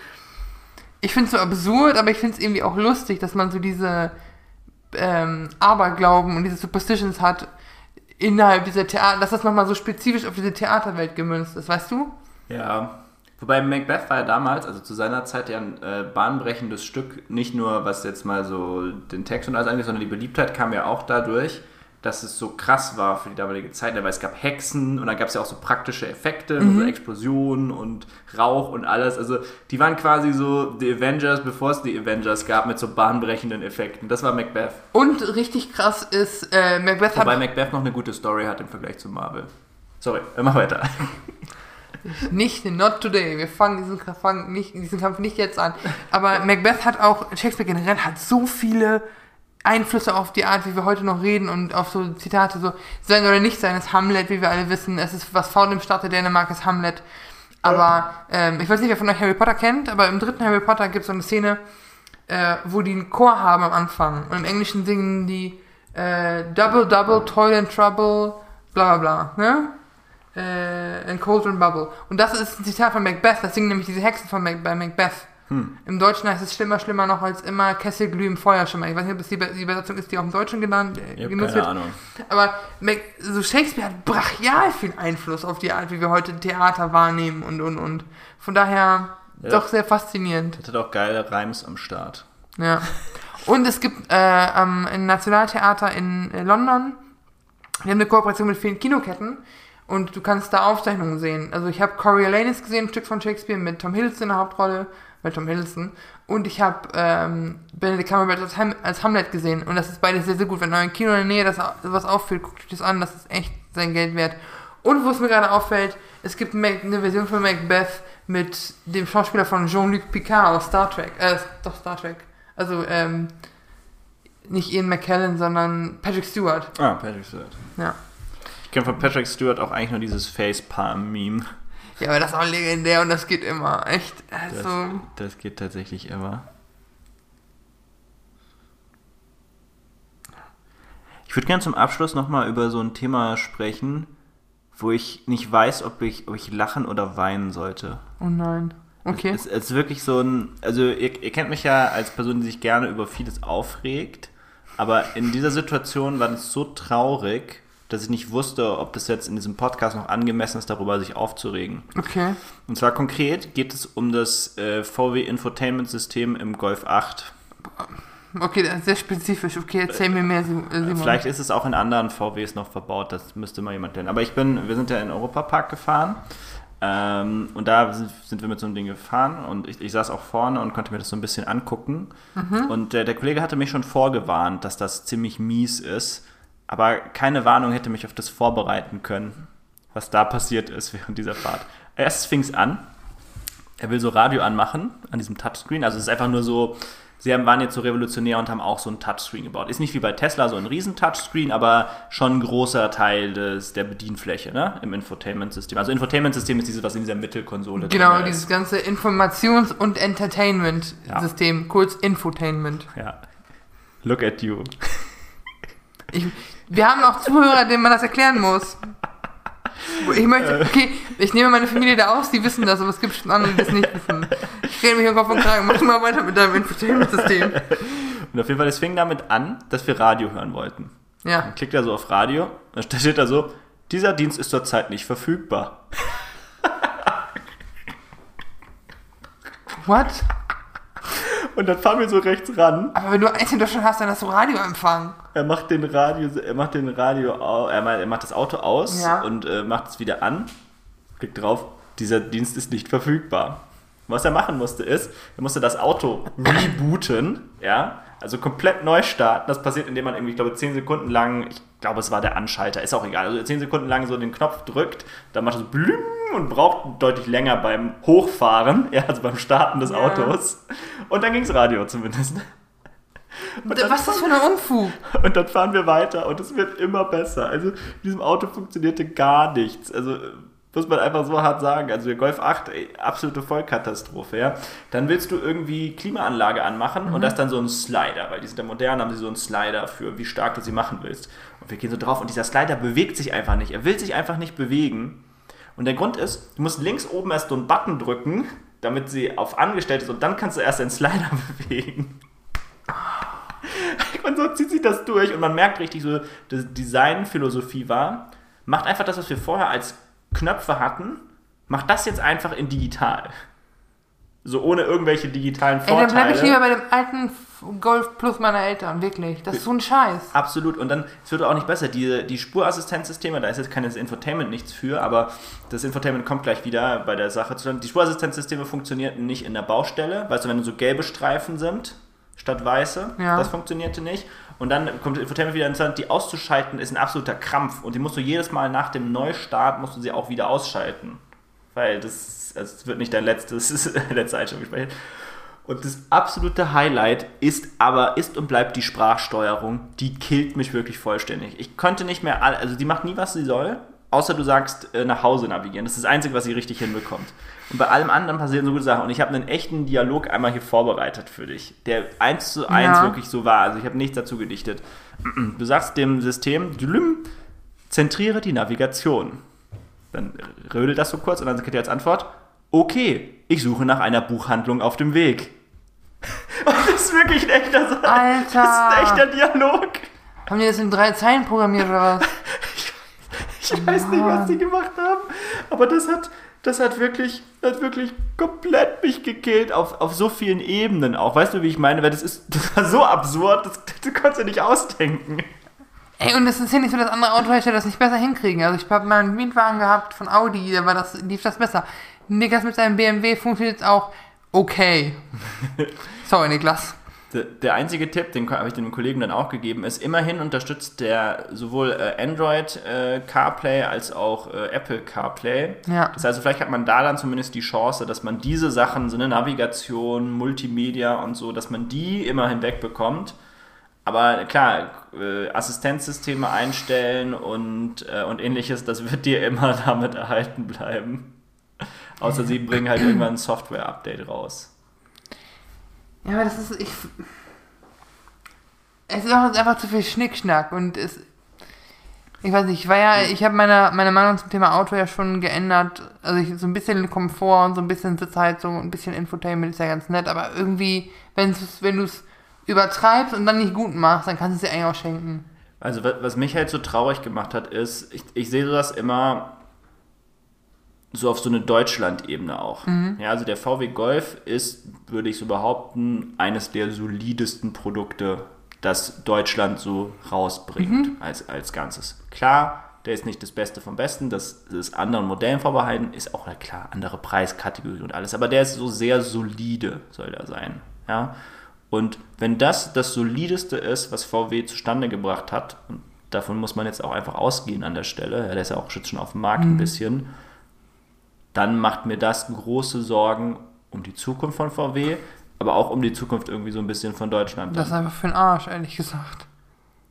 ich finde es so absurd, aber ich finde es irgendwie auch lustig, dass man so diese ähm, Aberglauben und diese Superstitions hat innerhalb dieser Theater, dass das nochmal so spezifisch auf diese Theaterwelt gemünzt ist, weißt du? Ja. Wobei Macbeth war ja damals, also zu seiner Zeit ja ein äh, bahnbrechendes Stück, nicht nur was jetzt mal so den Text und alles angeht, sondern die Beliebtheit kam ja auch dadurch, dass es so krass war für die damalige Zeit, weil es gab Hexen und dann gab es ja auch so praktische Effekte, so Explosionen und Rauch und alles. Also die waren quasi so die Avengers, bevor es die Avengers gab, mit so bahnbrechenden Effekten. Das war Macbeth. Und richtig krass ist, äh, Macbeth Wobei hat, Macbeth noch eine gute Story hat im Vergleich zu Marvel. Sorry, mach weiter. Nicht, not today. Wir fangen diesen, fangen nicht, diesen Kampf nicht jetzt an. Aber Macbeth hat auch, Shakespeare generell hat so viele Einflüsse auf die Art, wie wir heute noch reden und auf so Zitate, so sein oder nicht sein, ist Hamlet, wie wir alle wissen. Es ist, was faul im Staat der Dänemark ist Hamlet. Aber ähm, ich weiß nicht, wer von euch Harry Potter kennt, aber im dritten Harry Potter gibt es so eine Szene, äh, wo die einen Chor haben am Anfang. Und im Englischen singen die äh, Double, Double, Toil and Trouble, bla bla bla, ne? Äh, and Cauldron Bubble. Und das ist ein Zitat von Macbeth, das singen nämlich diese Hexen von Mac bei Macbeth. Hm. Im Deutschen heißt es schlimmer, schlimmer noch als immer Kessel glühen, Feuer schimmer. Ich weiß nicht, ob es die, die Übersetzung ist, die auch im Deutschen genannt, äh, genutzt keine wird. Ahnung. Aber Mac, so Shakespeare hat brachial viel Einfluss auf die Art, wie wir heute Theater wahrnehmen und und und. Von daher Ja. doch sehr faszinierend. Hat auch geile Reims am Start. Ja. Und es gibt äh, am im Nationaltheater in äh, London, die haben eine Kooperation mit vielen Kinoketten und du kannst da Aufzeichnungen sehen. Also ich habe Coriolanus gesehen, ein Stück von Shakespeare mit Tom Hiddleston in der Hauptrolle, mit Tom Hiddleston. Und ich habe ähm, Benedict Cumberbatch als, Ham als Hamlet gesehen. Und das ist beides sehr, sehr gut. Wenn euer Kino in der Nähe das was aufführt, guckt euch das an. Das ist echt sein Geld wert. Und wo es mir gerade auffällt, es gibt eine Version von Macbeth mit dem Schauspieler von Jean-Luc Picard aus Star Trek. Äh, doch Star Trek. Also, ähm, nicht Ian McKellen, sondern Patrick Stewart. Ah, Patrick Stewart. Ja. Ich kenne von Patrick Stewart auch eigentlich nur dieses Facepalm-Meme. Ja, aber das ist auch legendär und das geht immer. Echt. Das, Also, das geht tatsächlich immer. Ich würde gerne zum Abschluss nochmal über so ein Thema sprechen, wo ich nicht weiß, ob ich, ob ich lachen oder weinen sollte. oh nein. Okay. Es, es ist wirklich so ein, also ihr, ihr kennt mich ja als Person, die sich gerne über vieles aufregt, aber in dieser Situation war das so traurig, dass ich nicht wusste, ob das jetzt in diesem Podcast noch angemessen ist, darüber sich aufzuregen. Okay. Und zwar konkret geht es um das äh, VW Infotainment System im Golf 8. Okay, das ist sehr spezifisch. Okay, erzähl mir mehr, äh, Simon. Vielleicht ist es auch in anderen VWs noch verbaut, das müsste mal jemand lernen. Aber ich bin, wir sind ja in den Europapark gefahren ähm, und da sind, sind wir mit so einem Ding gefahren und ich, ich saß auch vorne und konnte mir das so ein bisschen angucken. Und äh, der Kollege hatte mich schon vorgewarnt, dass das ziemlich mies ist, aber keine Warnung hätte mich auf das vorbereiten können, was da passiert ist während dieser Fahrt. Erst fing es an, er will so Radio anmachen an diesem Touchscreen. Also es ist einfach nur so, sie haben, waren jetzt so revolutionär und haben auch so ein Touchscreen gebaut. Ist nicht wie bei Tesla so ein riesen Touchscreen, aber schon ein großer Teil des, der Bedienfläche ne? im Infotainment-System. Also Infotainment-System ist dieses, was in dieser Mittelkonsole Genau, dieses ist. ganze Informations- und Entertainment-System, kurz Infotainment. Ja. Look at you. Ich, wir haben auch Zuhörer, denen man das erklären muss. Ich möchte, okay, ich nehme meine Familie da aus, die wissen das, aber es gibt schon andere, die das nicht wissen. Ich rede mich im Kopf und Kragen, mach mal weiter mit deinem Infotainment-System. Und auf jeden Fall, es fing damit an, dass wir Radio hören wollten. Ja. Dann klickt er so auf Radio, dann steht da so, dieser Dienst ist zurzeit nicht verfügbar. What? Und dann fahren wir so rechts ran Aber wenn du eins in Deutschland hast, dann hast du Radioempfang. Er macht den Radio, er macht den Radio, er er macht das Auto aus Ja. und äh, macht es wieder an. Klickt drauf, dieser Dienst ist nicht verfügbar. Was er machen musste ist, er musste das Auto rebooten, ja, also komplett neu starten. Das passiert, indem man irgendwie, ich glaube, 10 Sekunden lang, ich glaube, es war der Anschalter, ist auch egal, also 10 Sekunden lang so den Knopf drückt, dann macht er so blüm und braucht deutlich länger beim Hochfahren, ja, also beim Starten des Ja. Autos. Und dann ging es Radio zumindest. dann- Was ist das für ein Unfug? Und dann fahren wir weiter und es wird immer besser. Also in diesem Auto funktionierte gar nichts. Also muss man einfach so hart sagen. Also der Golf 8, ey, absolute Vollkatastrophe, ja. Dann willst du irgendwie Klimaanlage anmachen und das ist dann so ein Slider, weil die sind ja modern, haben sie so einen Slider für wie stark du sie machen willst. Und wir gehen so drauf und dieser Slider bewegt sich einfach nicht. Er will sich einfach nicht bewegen. Und der Grund ist, du musst links oben erst so einen Button drücken, damit sie auf angestellt ist und dann kannst du erst den Slider bewegen. Und so zieht sich das durch und man merkt richtig so, dass Designphilosophie war, macht einfach das, was wir vorher als Knöpfe hatten, macht das jetzt einfach in digital. So ohne irgendwelche digitalen Ey, dann bleib ich Vorteile. lieber bei dem alten Golf Plus meiner Eltern, wirklich. Das ist so ein Scheiß. Absolut. Und dann, es wird auch nicht besser. Die, die Spurassistenzsysteme, da ist jetzt keines Infotainment nichts für, aber das Infotainment kommt gleich wieder bei der Sache zu. Die Spurassistenzsysteme funktionierten nicht in der Baustelle. Weißt du, wenn so gelbe Streifen sind statt weiße, Ja. das funktionierte nicht. Und dann kommt Infotainment wieder interessant, die auszuschalten ist ein absoluter Krampf. Und die musst du jedes Mal nach dem Neustart, musst du sie auch wieder ausschalten. weil das, also das wird nicht dein letztes, letzte Einstellungsgespräch. Und das absolute Highlight ist aber, ist und bleibt die Sprachsteuerung. Die killt mich wirklich vollständig. Ich konnte nicht mehr, all, also die macht nie, was sie soll, außer du sagst, äh, nach Hause navigieren. Das ist das Einzige, was sie richtig hinbekommt. Und bei allem anderen passieren so gute Sachen. Und ich habe einen echten Dialog einmal hier vorbereitet für dich, der eins zu eins Ja. wirklich so war. Also ich habe nichts dazu gedichtet. Du sagst dem System, zentriere die Navigation. Dann rödelt das so kurz und dann kriegt er als Antwort, okay, ich suche nach einer Buchhandlung auf dem Weg. Und das ist wirklich ein echter Satz. Alter. Das ist ein echter Dialog. Haben die das in drei Zeilen programmiert oder was? Ich weiß nicht, was die gemacht haben, aber das hat, das hat wirklich, hat wirklich komplett mich gekillt auf, auf so vielen Ebenen auch. Weißt du, wie ich meine? Weil das ist, das war so absurd, das, das konntest du nicht ausdenken. Ey, und es ist ja nicht so, dass andere Autohersteller das nicht besser hinkriegen. Also ich habe mal einen Mietwagen gehabt von Audi, da war das, lief das besser. Niklas mit seinem BMW funktioniert jetzt auch okay. Sorry, Niklas. Der, einzige Tipp, den habe ich dem Kollegen dann auch gegeben, ist, immerhin unterstützt der sowohl äh, Android äh, CarPlay als auch äh, Apple CarPlay. Ja. Das heißt, vielleicht hat man da dann zumindest die Chance, dass man diese Sachen, so eine Navigation, Multimedia und so, dass man die immer hinwegbekommt. Aber klar, Assistenzsysteme einstellen und, und ähnliches, das wird dir immer damit erhalten bleiben. Außer sie bringen halt irgendwann ein Software-Update raus. Ja, aber das ist. Ich, es ist auch einfach zu viel Schnickschnack und es. Ich weiß nicht, ich war ja, ich habe meine, meine Meinung zum Thema Auto ja schon geändert. Also ich, so ein bisschen Komfort und so ein bisschen Sitzheizung und ein bisschen Infotainment ist ja ganz nett, aber irgendwie, wenn's, wenn du es übertreibst und dann nicht gut machst, dann kannst du es dir eigentlich auch schenken. Also wa- was mich halt so traurig gemacht hat, ist, ich, ich sehe das immer so auf so eine Deutschland-Ebene auch. Ja, also der VW Golf ist, würde ich so behaupten, eines der solidesten Produkte, das Deutschland so rausbringt als, als Ganzes. Klar, der ist nicht das Beste vom Besten, das ist anderen Modellen vorbehalten, ist auch, na klar, andere Preiskategorie und alles, aber der ist so sehr solide, soll der sein. Ja, und wenn das das solideste ist, was VW zustande gebracht hat, und davon muss man jetzt auch einfach ausgehen an der Stelle, ja, der ist ja auch schon auf dem Markt ein bisschen, dann macht mir das große Sorgen um die Zukunft von VW, aber auch um die Zukunft irgendwie so ein bisschen von Deutschland. Das ist einfach für den Arsch, ehrlich gesagt.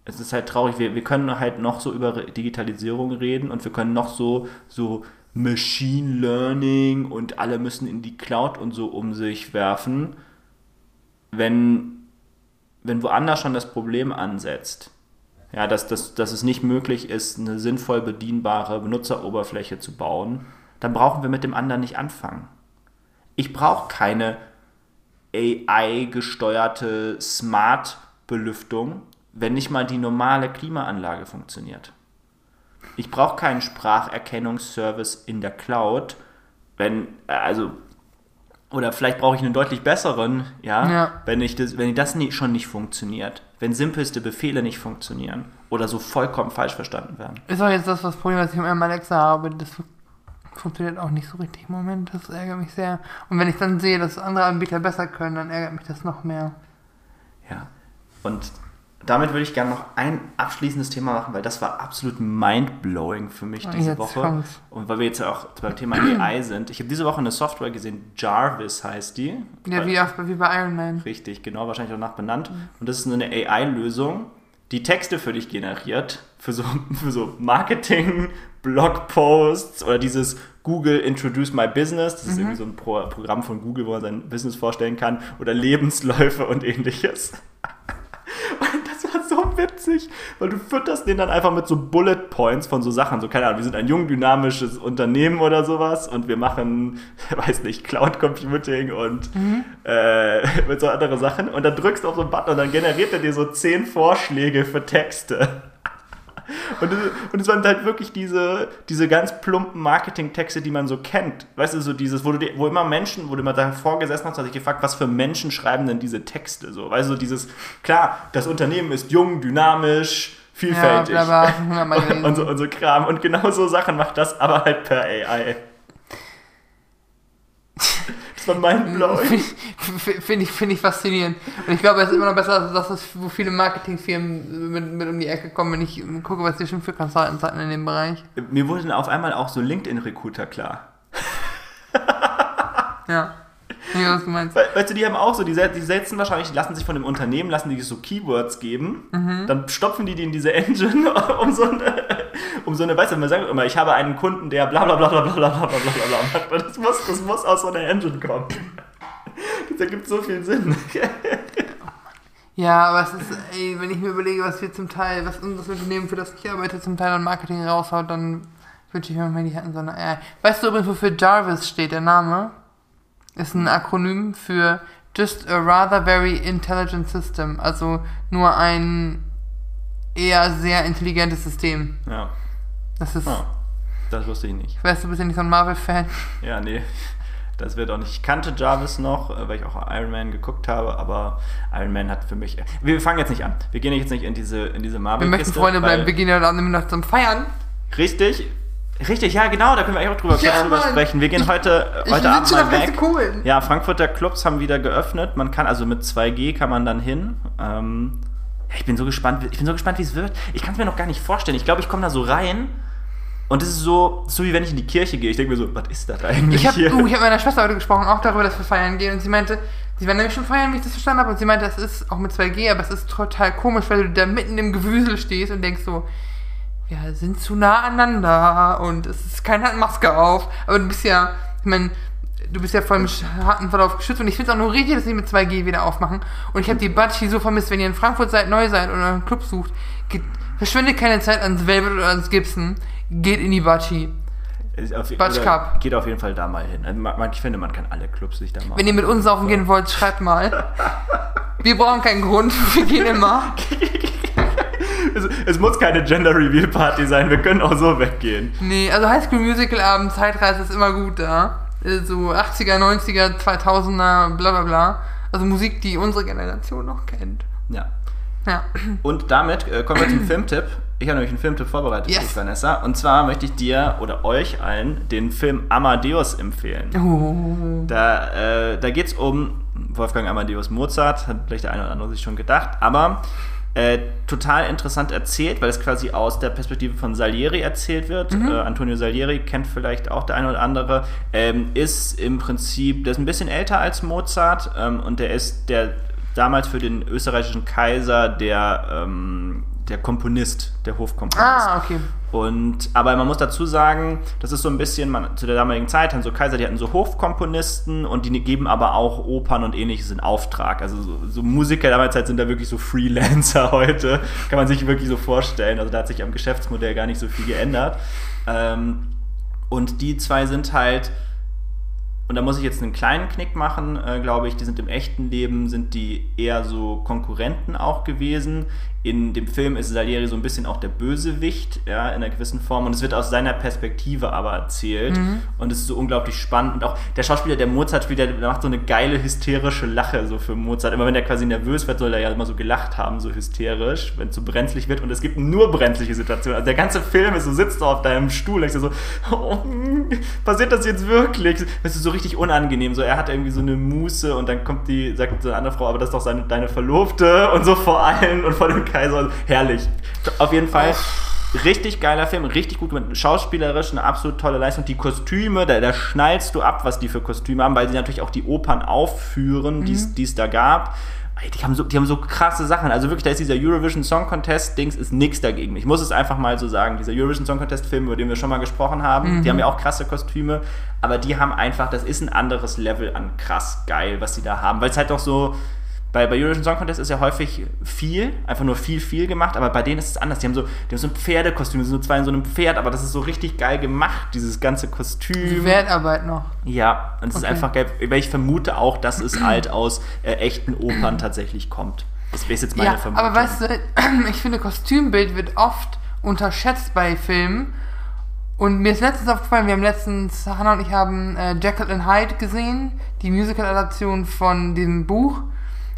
es ist halt traurig, wir, wir können halt noch so über Digitalisierung reden und wir können noch so, so Machine Learning und alle müssen in die Cloud und so um sich werfen, wenn, wenn woanders schon das Problem ansetzt. Ja, dass, dass, dass es nicht möglich ist, eine sinnvoll bedienbare Benutzeroberfläche zu bauen, dann brauchen wir mit dem anderen nicht anfangen. Ich brauche keine AI-gesteuerte Smart-Belüftung, wenn nicht mal die normale Klimaanlage funktioniert. Ich brauche keinen Spracherkennungsservice in der Cloud, wenn, äh, also, oder vielleicht brauche ich einen deutlich besseren, ja, Ja. wenn ich das, wenn das nie, schon nicht funktioniert, wenn simpelste Befehle nicht funktionieren oder so vollkommen falsch verstanden werden. Ist auch jetzt das, das Problem, was ich mit meinem Alexa habe. Das funktioniert auch nicht so richtig im Moment. Das ärgert mich sehr. Und wenn ich dann sehe, dass andere Anbieter besser können, dann ärgert mich das noch mehr. Ja. Und damit würde ich gerne noch ein abschließendes Thema machen, weil das war absolut mindblowing für mich Ah, diese jetzt Woche. kommt's. Und weil wir jetzt ja auch beim Thema AI sind. Ich habe diese Woche eine Software gesehen, Jarvis heißt die. Ja, wie, auf, wie bei Iron Man. Richtig, genau, wahrscheinlich auch nach benannt. Und das ist eine AI-Lösung, die Texte für dich generiert, für so, für so Marketing, Blogposts oder dieses Google Introduce My Business. Das ist irgendwie so ein Pro Programm von Google, wo man sein Business vorstellen kann. Oder Lebensläufe und ähnliches. Und das war so witzig, weil du fütterst den dann einfach mit so Bullet Points von so Sachen. So, keine Ahnung, wir sind ein jung, dynamisches Unternehmen oder sowas und wir machen, weiß nicht, Cloud Computing und äh, mit so andere Sachen. Und dann drückst du auf so einen Button und dann generiert er dir so zehn Vorschläge für Texte. Und es, und es waren halt wirklich diese, diese ganz plumpen Marketing-Texte, die man so kennt. Weißt du, so dieses, wo, du, wo immer Menschen, wo du immer davor gesessen hast, hast dich gefragt, was für Menschen schreiben denn diese Texte so? Weißt du, so dieses, klar, das Unternehmen ist jung, dynamisch, Ja, vielfältig. bla bla. gelesen. und, so, und so Kram. Und genau so Sachen macht das, aber halt per AI. Das war mindblowing. Finde ich, find ich, find ich faszinierend. Und ich glaube, es ist immer noch besser, als das, wo viele Marketingfirmen mit, mit um die Ecke kommen, wenn ich gucke, was die schon für Consultants hatten in dem Bereich. Mir wurde dann auf einmal auch so LinkedIn-Recruiter klar. Ja. Weiß, was du meinst. We weißt du, die haben auch so, die, die setzen wahrscheinlich, die lassen sich von dem Unternehmen, lassen die so Keywords geben, dann stopfen die die in diese Engine, um so eine, um so eine, weißt du, man sagt immer, ich habe einen Kunden, der bla bla bla bla bla bla bla bla bla macht. Das muss, das muss aus so einer Engine kommen. Das ergibt so viel Sinn. Ja, aber es ist, ey, wenn ich mir überlege, was wir zum Teil, was unser Unternehmen, für das ich arbeite, zum Teil an Marketing raushaut, dann wünsche ich mir mal, die hätten so eine AI. Weißt du übrigens, wofür Jarvis steht, der Name? Ist ein Akronym für Just a Rather Very Intelligent System. Also nur ein eher sehr intelligentes System. Ja, Das ist, ah, das wusste ich nicht. weißt du, bist ja nicht so ein Marvel-Fan. Ja, nee. Das wird auch nicht. Ich kannte Jarvis noch, äh, weil ich auch Iron Man geguckt habe, aber Iron Man hat für mich. Wir fangen jetzt nicht an. Wir gehen jetzt nicht in diese, in diese Wir marvel möchten Freunde bleiben, wir gehen ja dann noch zum Feiern. Richtig. Richtig, ja, genau, da können wir eigentlich auch drüber, Ja, drüber sprechen. Wir gehen heute, Ich heute Abend mal weg. Kohlen. Ja, Frankfurter Clubs haben wieder geöffnet. Man kann also mit 2G kann man dann hin. Ähm, ich bin so gespannt, ich bin so gespannt, wie es wird. Ich kann es mir noch gar nicht vorstellen. Ich glaube, ich komme da so rein und es ist so, so wie wenn ich in die Kirche gehe. Ich denke mir so, was ist das eigentlich Ich habe uh, ich hab mit meiner Schwester heute gesprochen, auch darüber, dass wir feiern gehen. Und sie meinte, sie werden nämlich schon feiern, wie ich das verstanden habe. Und sie meinte, das ist auch mit 2G, aber es ist total komisch, weil du da mitten im Gewüsel stehst und denkst so, wir sind zu nah aneinander und es ist keiner hat Maske auf. Aber du bist ja, ich meine, du bist ja vor dem harten Verlauf geschützt. Und ich finde es auch nur richtig, dass sie mit 2G wieder aufmachen. Und ich habe die Batschi so vermisst, wenn ihr in Frankfurt seid, neu seid oder einen Club sucht, geht, verschwendet keine Zeit ans Velvet oder ans Gibson. Geht in die Batschi. Batsch Cup. Geht auf jeden Fall da mal hin. Also, man, ich finde, man kann alle Clubs sich da mal. Wenn ihr mit uns saufen gehen wollt, schreibt mal. Wir brauchen keinen Grund, wir gehen immer. es, es muss keine Gender Reveal Party sein. Wir können auch so weggehen. Nee, also Highschool Musical Abend, Zeitreise ist immer gut da. Äh, So 80er, 90er, 2000er, bla bla bla. Also Musik, die unsere Generation noch kennt. Ja. Ja. Und damit äh, kommen wir zum Filmtipp. Ich habe nämlich einen Filmtipp vorbereitet für Yes. dich, Vanessa. Und zwar möchte ich dir oder euch allen den Film Amadeus empfehlen. Oh. Da, äh, da geht es um Wolfgang Amadeus Mozart, hat vielleicht der eine oder andere sich schon gedacht, aber äh, total interessant erzählt, weil es quasi aus der Perspektive von Salieri erzählt wird. Äh, Antonio Salieri kennt vielleicht auch der eine oder andere, ähm, ist im Prinzip, der ist ein bisschen älter als Mozart ähm, und der ist der damals für den österreichischen Kaiser der, ähm, der Komponist, der Hofkomponist. Ah, okay. Und, aber man muss dazu sagen, das ist so ein bisschen, man, zu der damaligen Zeit hatten so Kaiser, die hatten so Hofkomponisten und die geben aber auch Opern und ähnliches in Auftrag. Also so, so Musiker damals halt sind da wirklich so Freelancer heute. Kann man sich wirklich so vorstellen. Also da hat sich am Geschäftsmodell gar nicht so viel geändert. Ähm, und die zwei sind halt, und da muss ich jetzt einen kleinen Knick machen, äh, glaube ich, die sind im echten Leben, sind die eher so Konkurrenten auch gewesen. In dem Film ist Salieri so ein bisschen auch der Bösewicht, ja, in einer gewissen Form. Und es wird aus seiner Perspektive aber erzählt. Und es ist so unglaublich spannend. Und auch der Schauspieler, der Mozart spielt, der macht so eine geile, hysterische Lache so für Mozart. Immer wenn der quasi nervös wird, soll er ja immer so gelacht haben, so hysterisch, wenn es so brenzlig wird. Und es gibt nur brenzliche Situationen. Also der ganze Film ist so, sitzt du auf deinem Stuhl, denkst du so, oh, passiert das jetzt wirklich? Das ist so richtig unangenehm. So, er hat irgendwie so eine Muße und dann kommt die, sagt so eine andere Frau, aber das ist doch seine, deine Verlobte und so vor allen und vor dem Kaiser. Herrlich. Auf jeden Fall. Richtig geiler Film, richtig gut gemacht. Schauspielerisch eine absolut tolle Leistung. Die Kostüme, da, da schnallst du ab, was die für Kostüme haben, weil sie natürlich auch die Opern aufführen, die es- die es da gab. Ey, Die haben, so, die haben so krasse Sachen. Also wirklich, da ist dieser Eurovision Song Contest Dings ist nichts dagegen. Ich muss es einfach mal so sagen. Dieser Eurovision Song Contest Film, über den wir schon mal gesprochen haben, die haben ja auch krasse Kostüme, aber die haben einfach, das ist ein anderes Level an krass geil, was sie da haben, weil es halt doch so bei, bei Eurovision Song Contest ist ja häufig viel, einfach nur viel, viel gemacht, aber bei denen ist es anders. Die haben so, die haben so ein Pferdekostüm, die sind so zwei in so einem Pferd, aber das ist so richtig geil gemacht, dieses ganze Kostüm. Wertarbeit noch. Ja, und es ist Okay. einfach geil, weil ich vermute auch, dass es halt aus äh, echten Opern tatsächlich kommt. Das ist jetzt meine Ja, Vermutung. aber weißt du, ich finde, Kostümbild wird oft unterschätzt bei Filmen. Und mir ist letztens aufgefallen, wir haben letztens, Hannah und ich haben äh, Jekyll and Hyde gesehen, die Musical-Adaption von dem Buch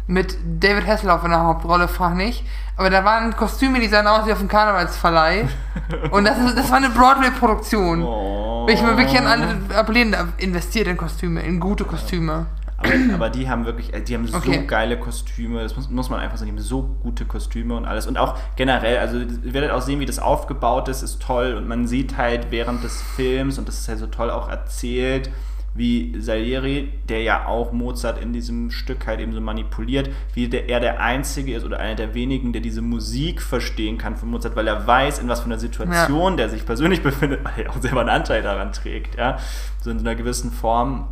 mit David Hasselhoff in der Hauptrolle, frag nicht. Aber da waren Kostüme, die sahen aus wie auf dem Karnevalsverleih. Und das, ist, das war eine Broadway-Produktion. Oh. Will ich mir wirklich an alle appellieren, investiert in Kostüme, in gute Kostüme. Aber, aber die haben wirklich, die haben so Okay. geile Kostüme, das muss, muss man einfach sagen, die haben so gute Kostüme und alles. Und auch generell, also ihr werdet auch sehen, wie das aufgebaut ist, ist toll. Und man sieht halt während des Films, und das ist halt so toll auch erzählt, wie Salieri, der ja auch Mozart in diesem Stück halt eben so manipuliert, wie der, er der Einzige ist oder einer der wenigen, der diese Musik verstehen kann von Mozart, weil er weiß, in was für einer Situation ja. der sich persönlich befindet, weil er auch selber einen Anteil daran trägt, ja, so in so einer gewissen Form.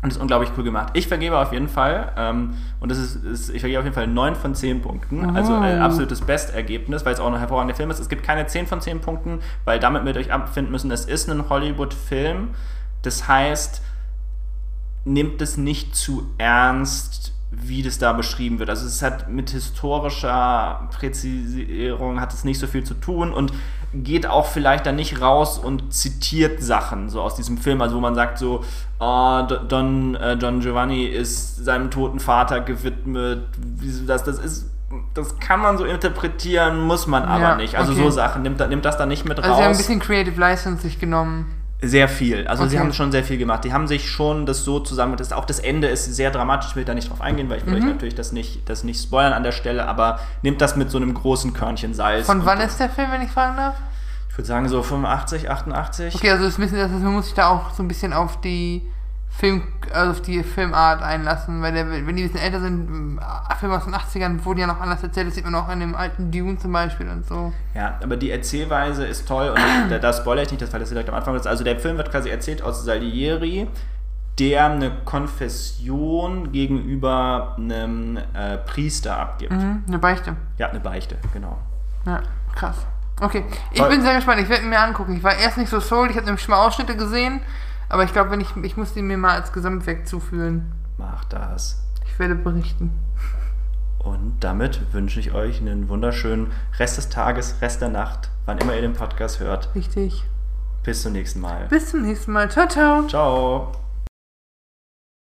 Und das ist unglaublich cool gemacht. Ich vergebe auf jeden Fall, ähm, und das ist, ist, ich vergebe auf jeden Fall 9 von 10 Punkten. Also ein absolutes Bestergebnis, weil es auch ein hervorragender Film ist. Es gibt keine 10 von 10 Punkten, weil damit mit euch abfinden müssen, es ist ein Hollywood-Film. Das heißt, nimmt es nicht zu ernst, wie das da beschrieben wird. Also es hat mit historischer Präzisierung hat es nicht so viel zu tun und geht auch vielleicht dann nicht raus und zitiert Sachen so aus diesem Film, also wo man sagt so, oh, Don, äh, Don Giovanni ist seinem toten Vater gewidmet, das, das ist das kann man so interpretieren, muss man aber ja, nicht. Also okay. so Sachen nimmt, nimmt das dann nicht mit also raus. Also sie haben ein bisschen Creative License sich genommen. Sehr viel. Also okay. sie haben schon sehr viel gemacht. Die haben sich schon das so zusammen, das, auch das Ende ist sehr dramatisch, ich will da nicht drauf eingehen, weil ich will mhm. euch natürlich das nicht, das nicht spoilern an der Stelle, aber nehmt das mit so einem großen Körnchen Salz. Von wann ist der Film, wenn ich fragen darf? Ich würde sagen so 85, 88. Okay, also das müssen, das muss sich da auch so ein bisschen auf die Film, also auf die Filmart einlassen, weil der, wenn die ein bisschen älter sind, äh, Filme aus den 80ern wurden ja noch anders erzählt, das sieht man auch an dem alten Dune zum Beispiel und so. Ja, aber die Erzählweise ist toll und da, da spoilere ich nicht, das weil das direkt am Anfang ist. Also der Film wird quasi erzählt aus Salieri, der eine Konfession gegenüber einem äh, Priester abgibt. Mhm, eine Beichte. Ja, eine Beichte, genau. Ja, krass. Okay, ich Toll. bin sehr gespannt, ich werde ihn mir angucken. Ich war erst nicht so sold, ich habe nämlich schon mal Ausschnitte gesehen aber ich glaube, wenn ich, ich muss den mir mal als Gesamtwerk zufühlen. Mach das. Ich werde berichten. Und damit wünsche ich euch einen wunderschönen Rest des Tages, Rest der Nacht, wann immer ihr den Podcast hört. Richtig. Bis zum nächsten Mal. Bis zum nächsten Mal. Ciao, ciao. Ciao.